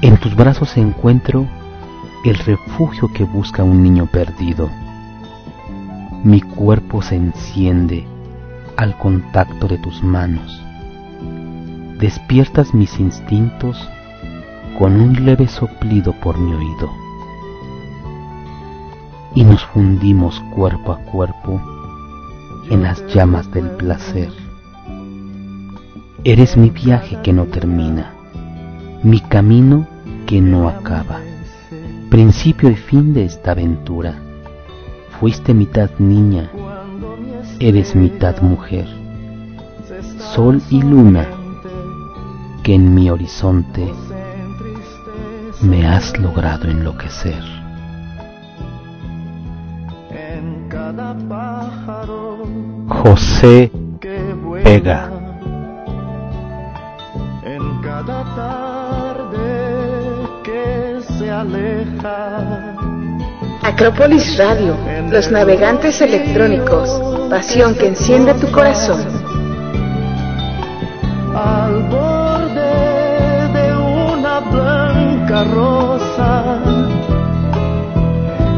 En tus brazos encuentro el refugio que busca un niño perdido. Mi cuerpo se enciende al contacto de tus manos. Despiertas mis instintos con un leve soplido por mi oído. Y nos fundimos cuerpo a cuerpo en las llamas del placer. Eres mi viaje que no termina, mi camino que no acaba, principio y fin de esta aventura. Fuiste mitad niña, eres mitad mujer, sol y luna que en mi horizonte me has logrado enloquecer. José Vega. Acrópolis Radio, los navegantes electrónicos, pasión que enciende tu corazón. Al borde de una blanca rosa,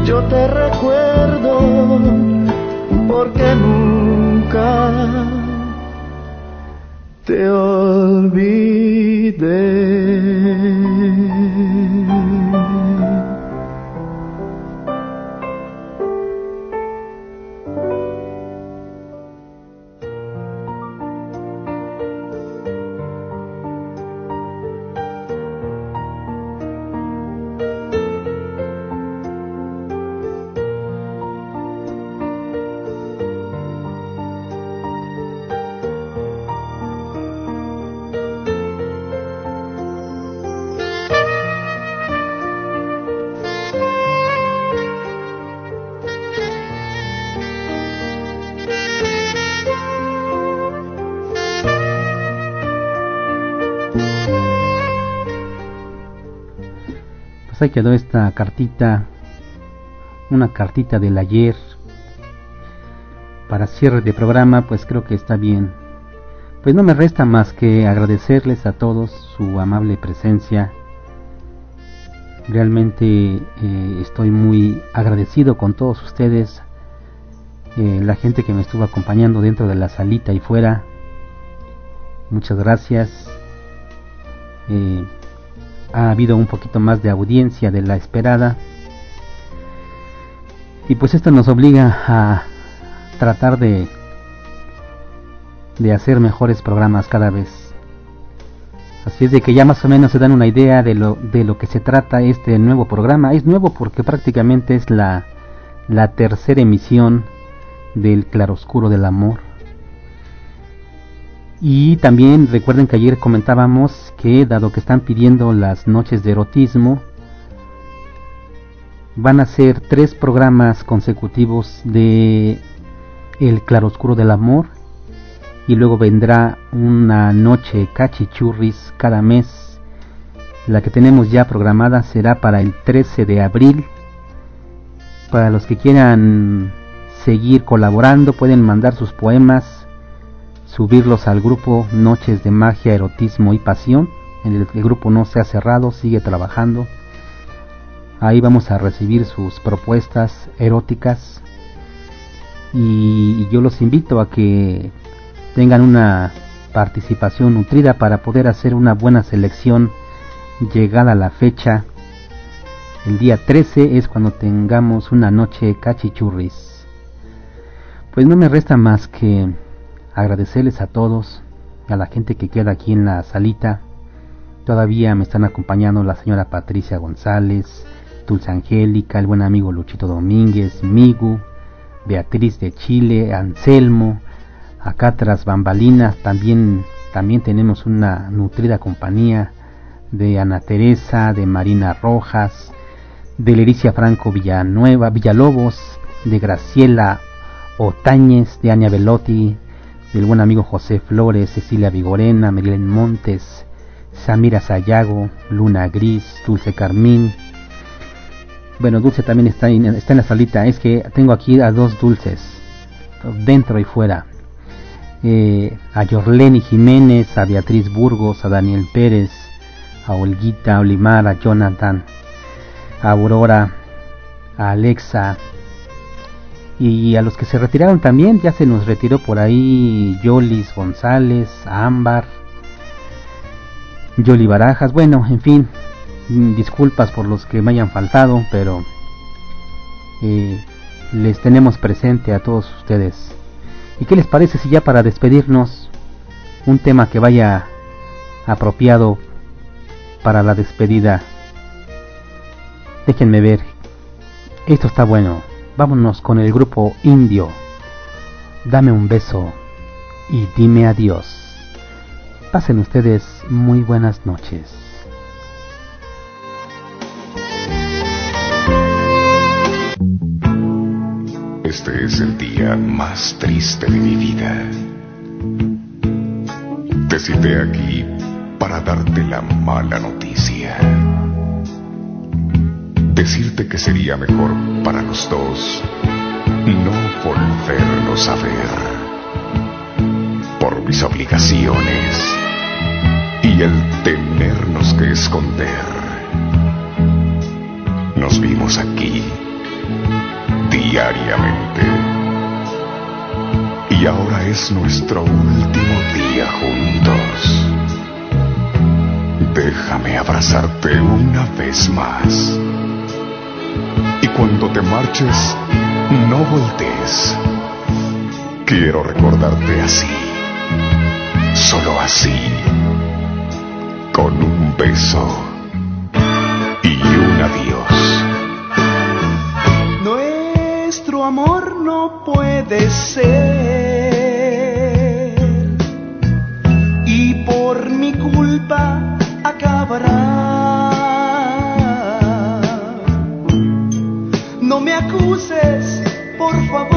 yo te recuerdo porque nunca te olvidé. Ahí quedó esta cartita, una cartita del ayer. Para cierre de programa, pues creo que está bien. Pues no me resta más que agradecerles a todos su amable presencia. Realmente eh, estoy muy agradecido con todos ustedes, eh, la gente que me estuvo acompañando dentro de la salita y fuera. Muchas gracias. Eh, ha habido un poquito más de audiencia de la esperada. Y pues esto nos obliga a tratar de de hacer mejores programas cada vez. Así es de que ya más o menos se dan una idea de lo de lo que se trata este nuevo programa. Es nuevo porque prácticamente es la la tercera emisión del Claroscuro del Amor. Y también recuerden que ayer comentábamos que dado que están pidiendo las noches de erotismo, van a ser tres programas consecutivos de El Claroscuro del Amor y luego vendrá una noche cachichurris cada mes. La que tenemos ya programada será para el 13 de abril. Para los que quieran seguir colaborando pueden mandar sus poemas subirlos al grupo Noches de Magia, Erotismo y Pasión. El, el, grupo no se ha cerrado, sigue trabajando. Ahí vamos a recibir sus propuestas eróticas y, y yo los invito a que tengan una participación nutrida para poder hacer una buena selección llegada la fecha. El día 13 es cuando tengamos una noche cachichurris. Pues no me resta más que agradecerles a todos, a la gente que queda aquí en la salita. Todavía me están acompañando la señora Patricia González, Dulce Angélica, el buen amigo Luchito Domínguez, Migu, Beatriz de Chile, Anselmo, acá tras bambalinas también, también tenemos una nutrida compañía de Ana Teresa, de Marina Rojas, de Lericia Franco Villanueva, Villalobos, de Graciela Otañez, de Ania Velotti, del buen amigo José Flores, Cecilia Vigorena, Merilen Montes, Samira Sayago, Luna Gris, Dulce Carmín. Bueno, Dulce también está en, está en la salita. Es que tengo aquí a dos dulces, dentro y fuera. Eh, a Yorleni Jiménez, a Beatriz Burgos, a Daniel Pérez, a Olguita Olimar, a Jonathan, a Aurora, a Alexa, y a los que se retiraron también, ya se nos retiró por ahí Yolis González, Ámbar, Yoli Barajas, bueno, en fin, mm, disculpas por los que me hayan faltado, pero eh, les tenemos presente a todos ustedes. ¿Y qué les parece si ya para despedirnos un tema que vaya apropiado para la despedida? Déjenme ver, esto está bueno vámonos con el grupo indio. Dame un beso y dime adiós. Pasen ustedes muy buenas noches. Este es el día más triste de mi vida. Te cité aquí para darte la mala noticia decirte que sería mejor para los dos no volvernos a ver por mis obligaciones y el tenernos que esconder. Nos vimos aquí diariamente y ahora es nuestro último día juntos. Déjame abrazarte una vez más cuando te marches, no voltees. Quiero recordarte así, solo así, con un beso y un adiós. Nuestro amor no puede ser y por mi culpa acabará. Acuses, por favor.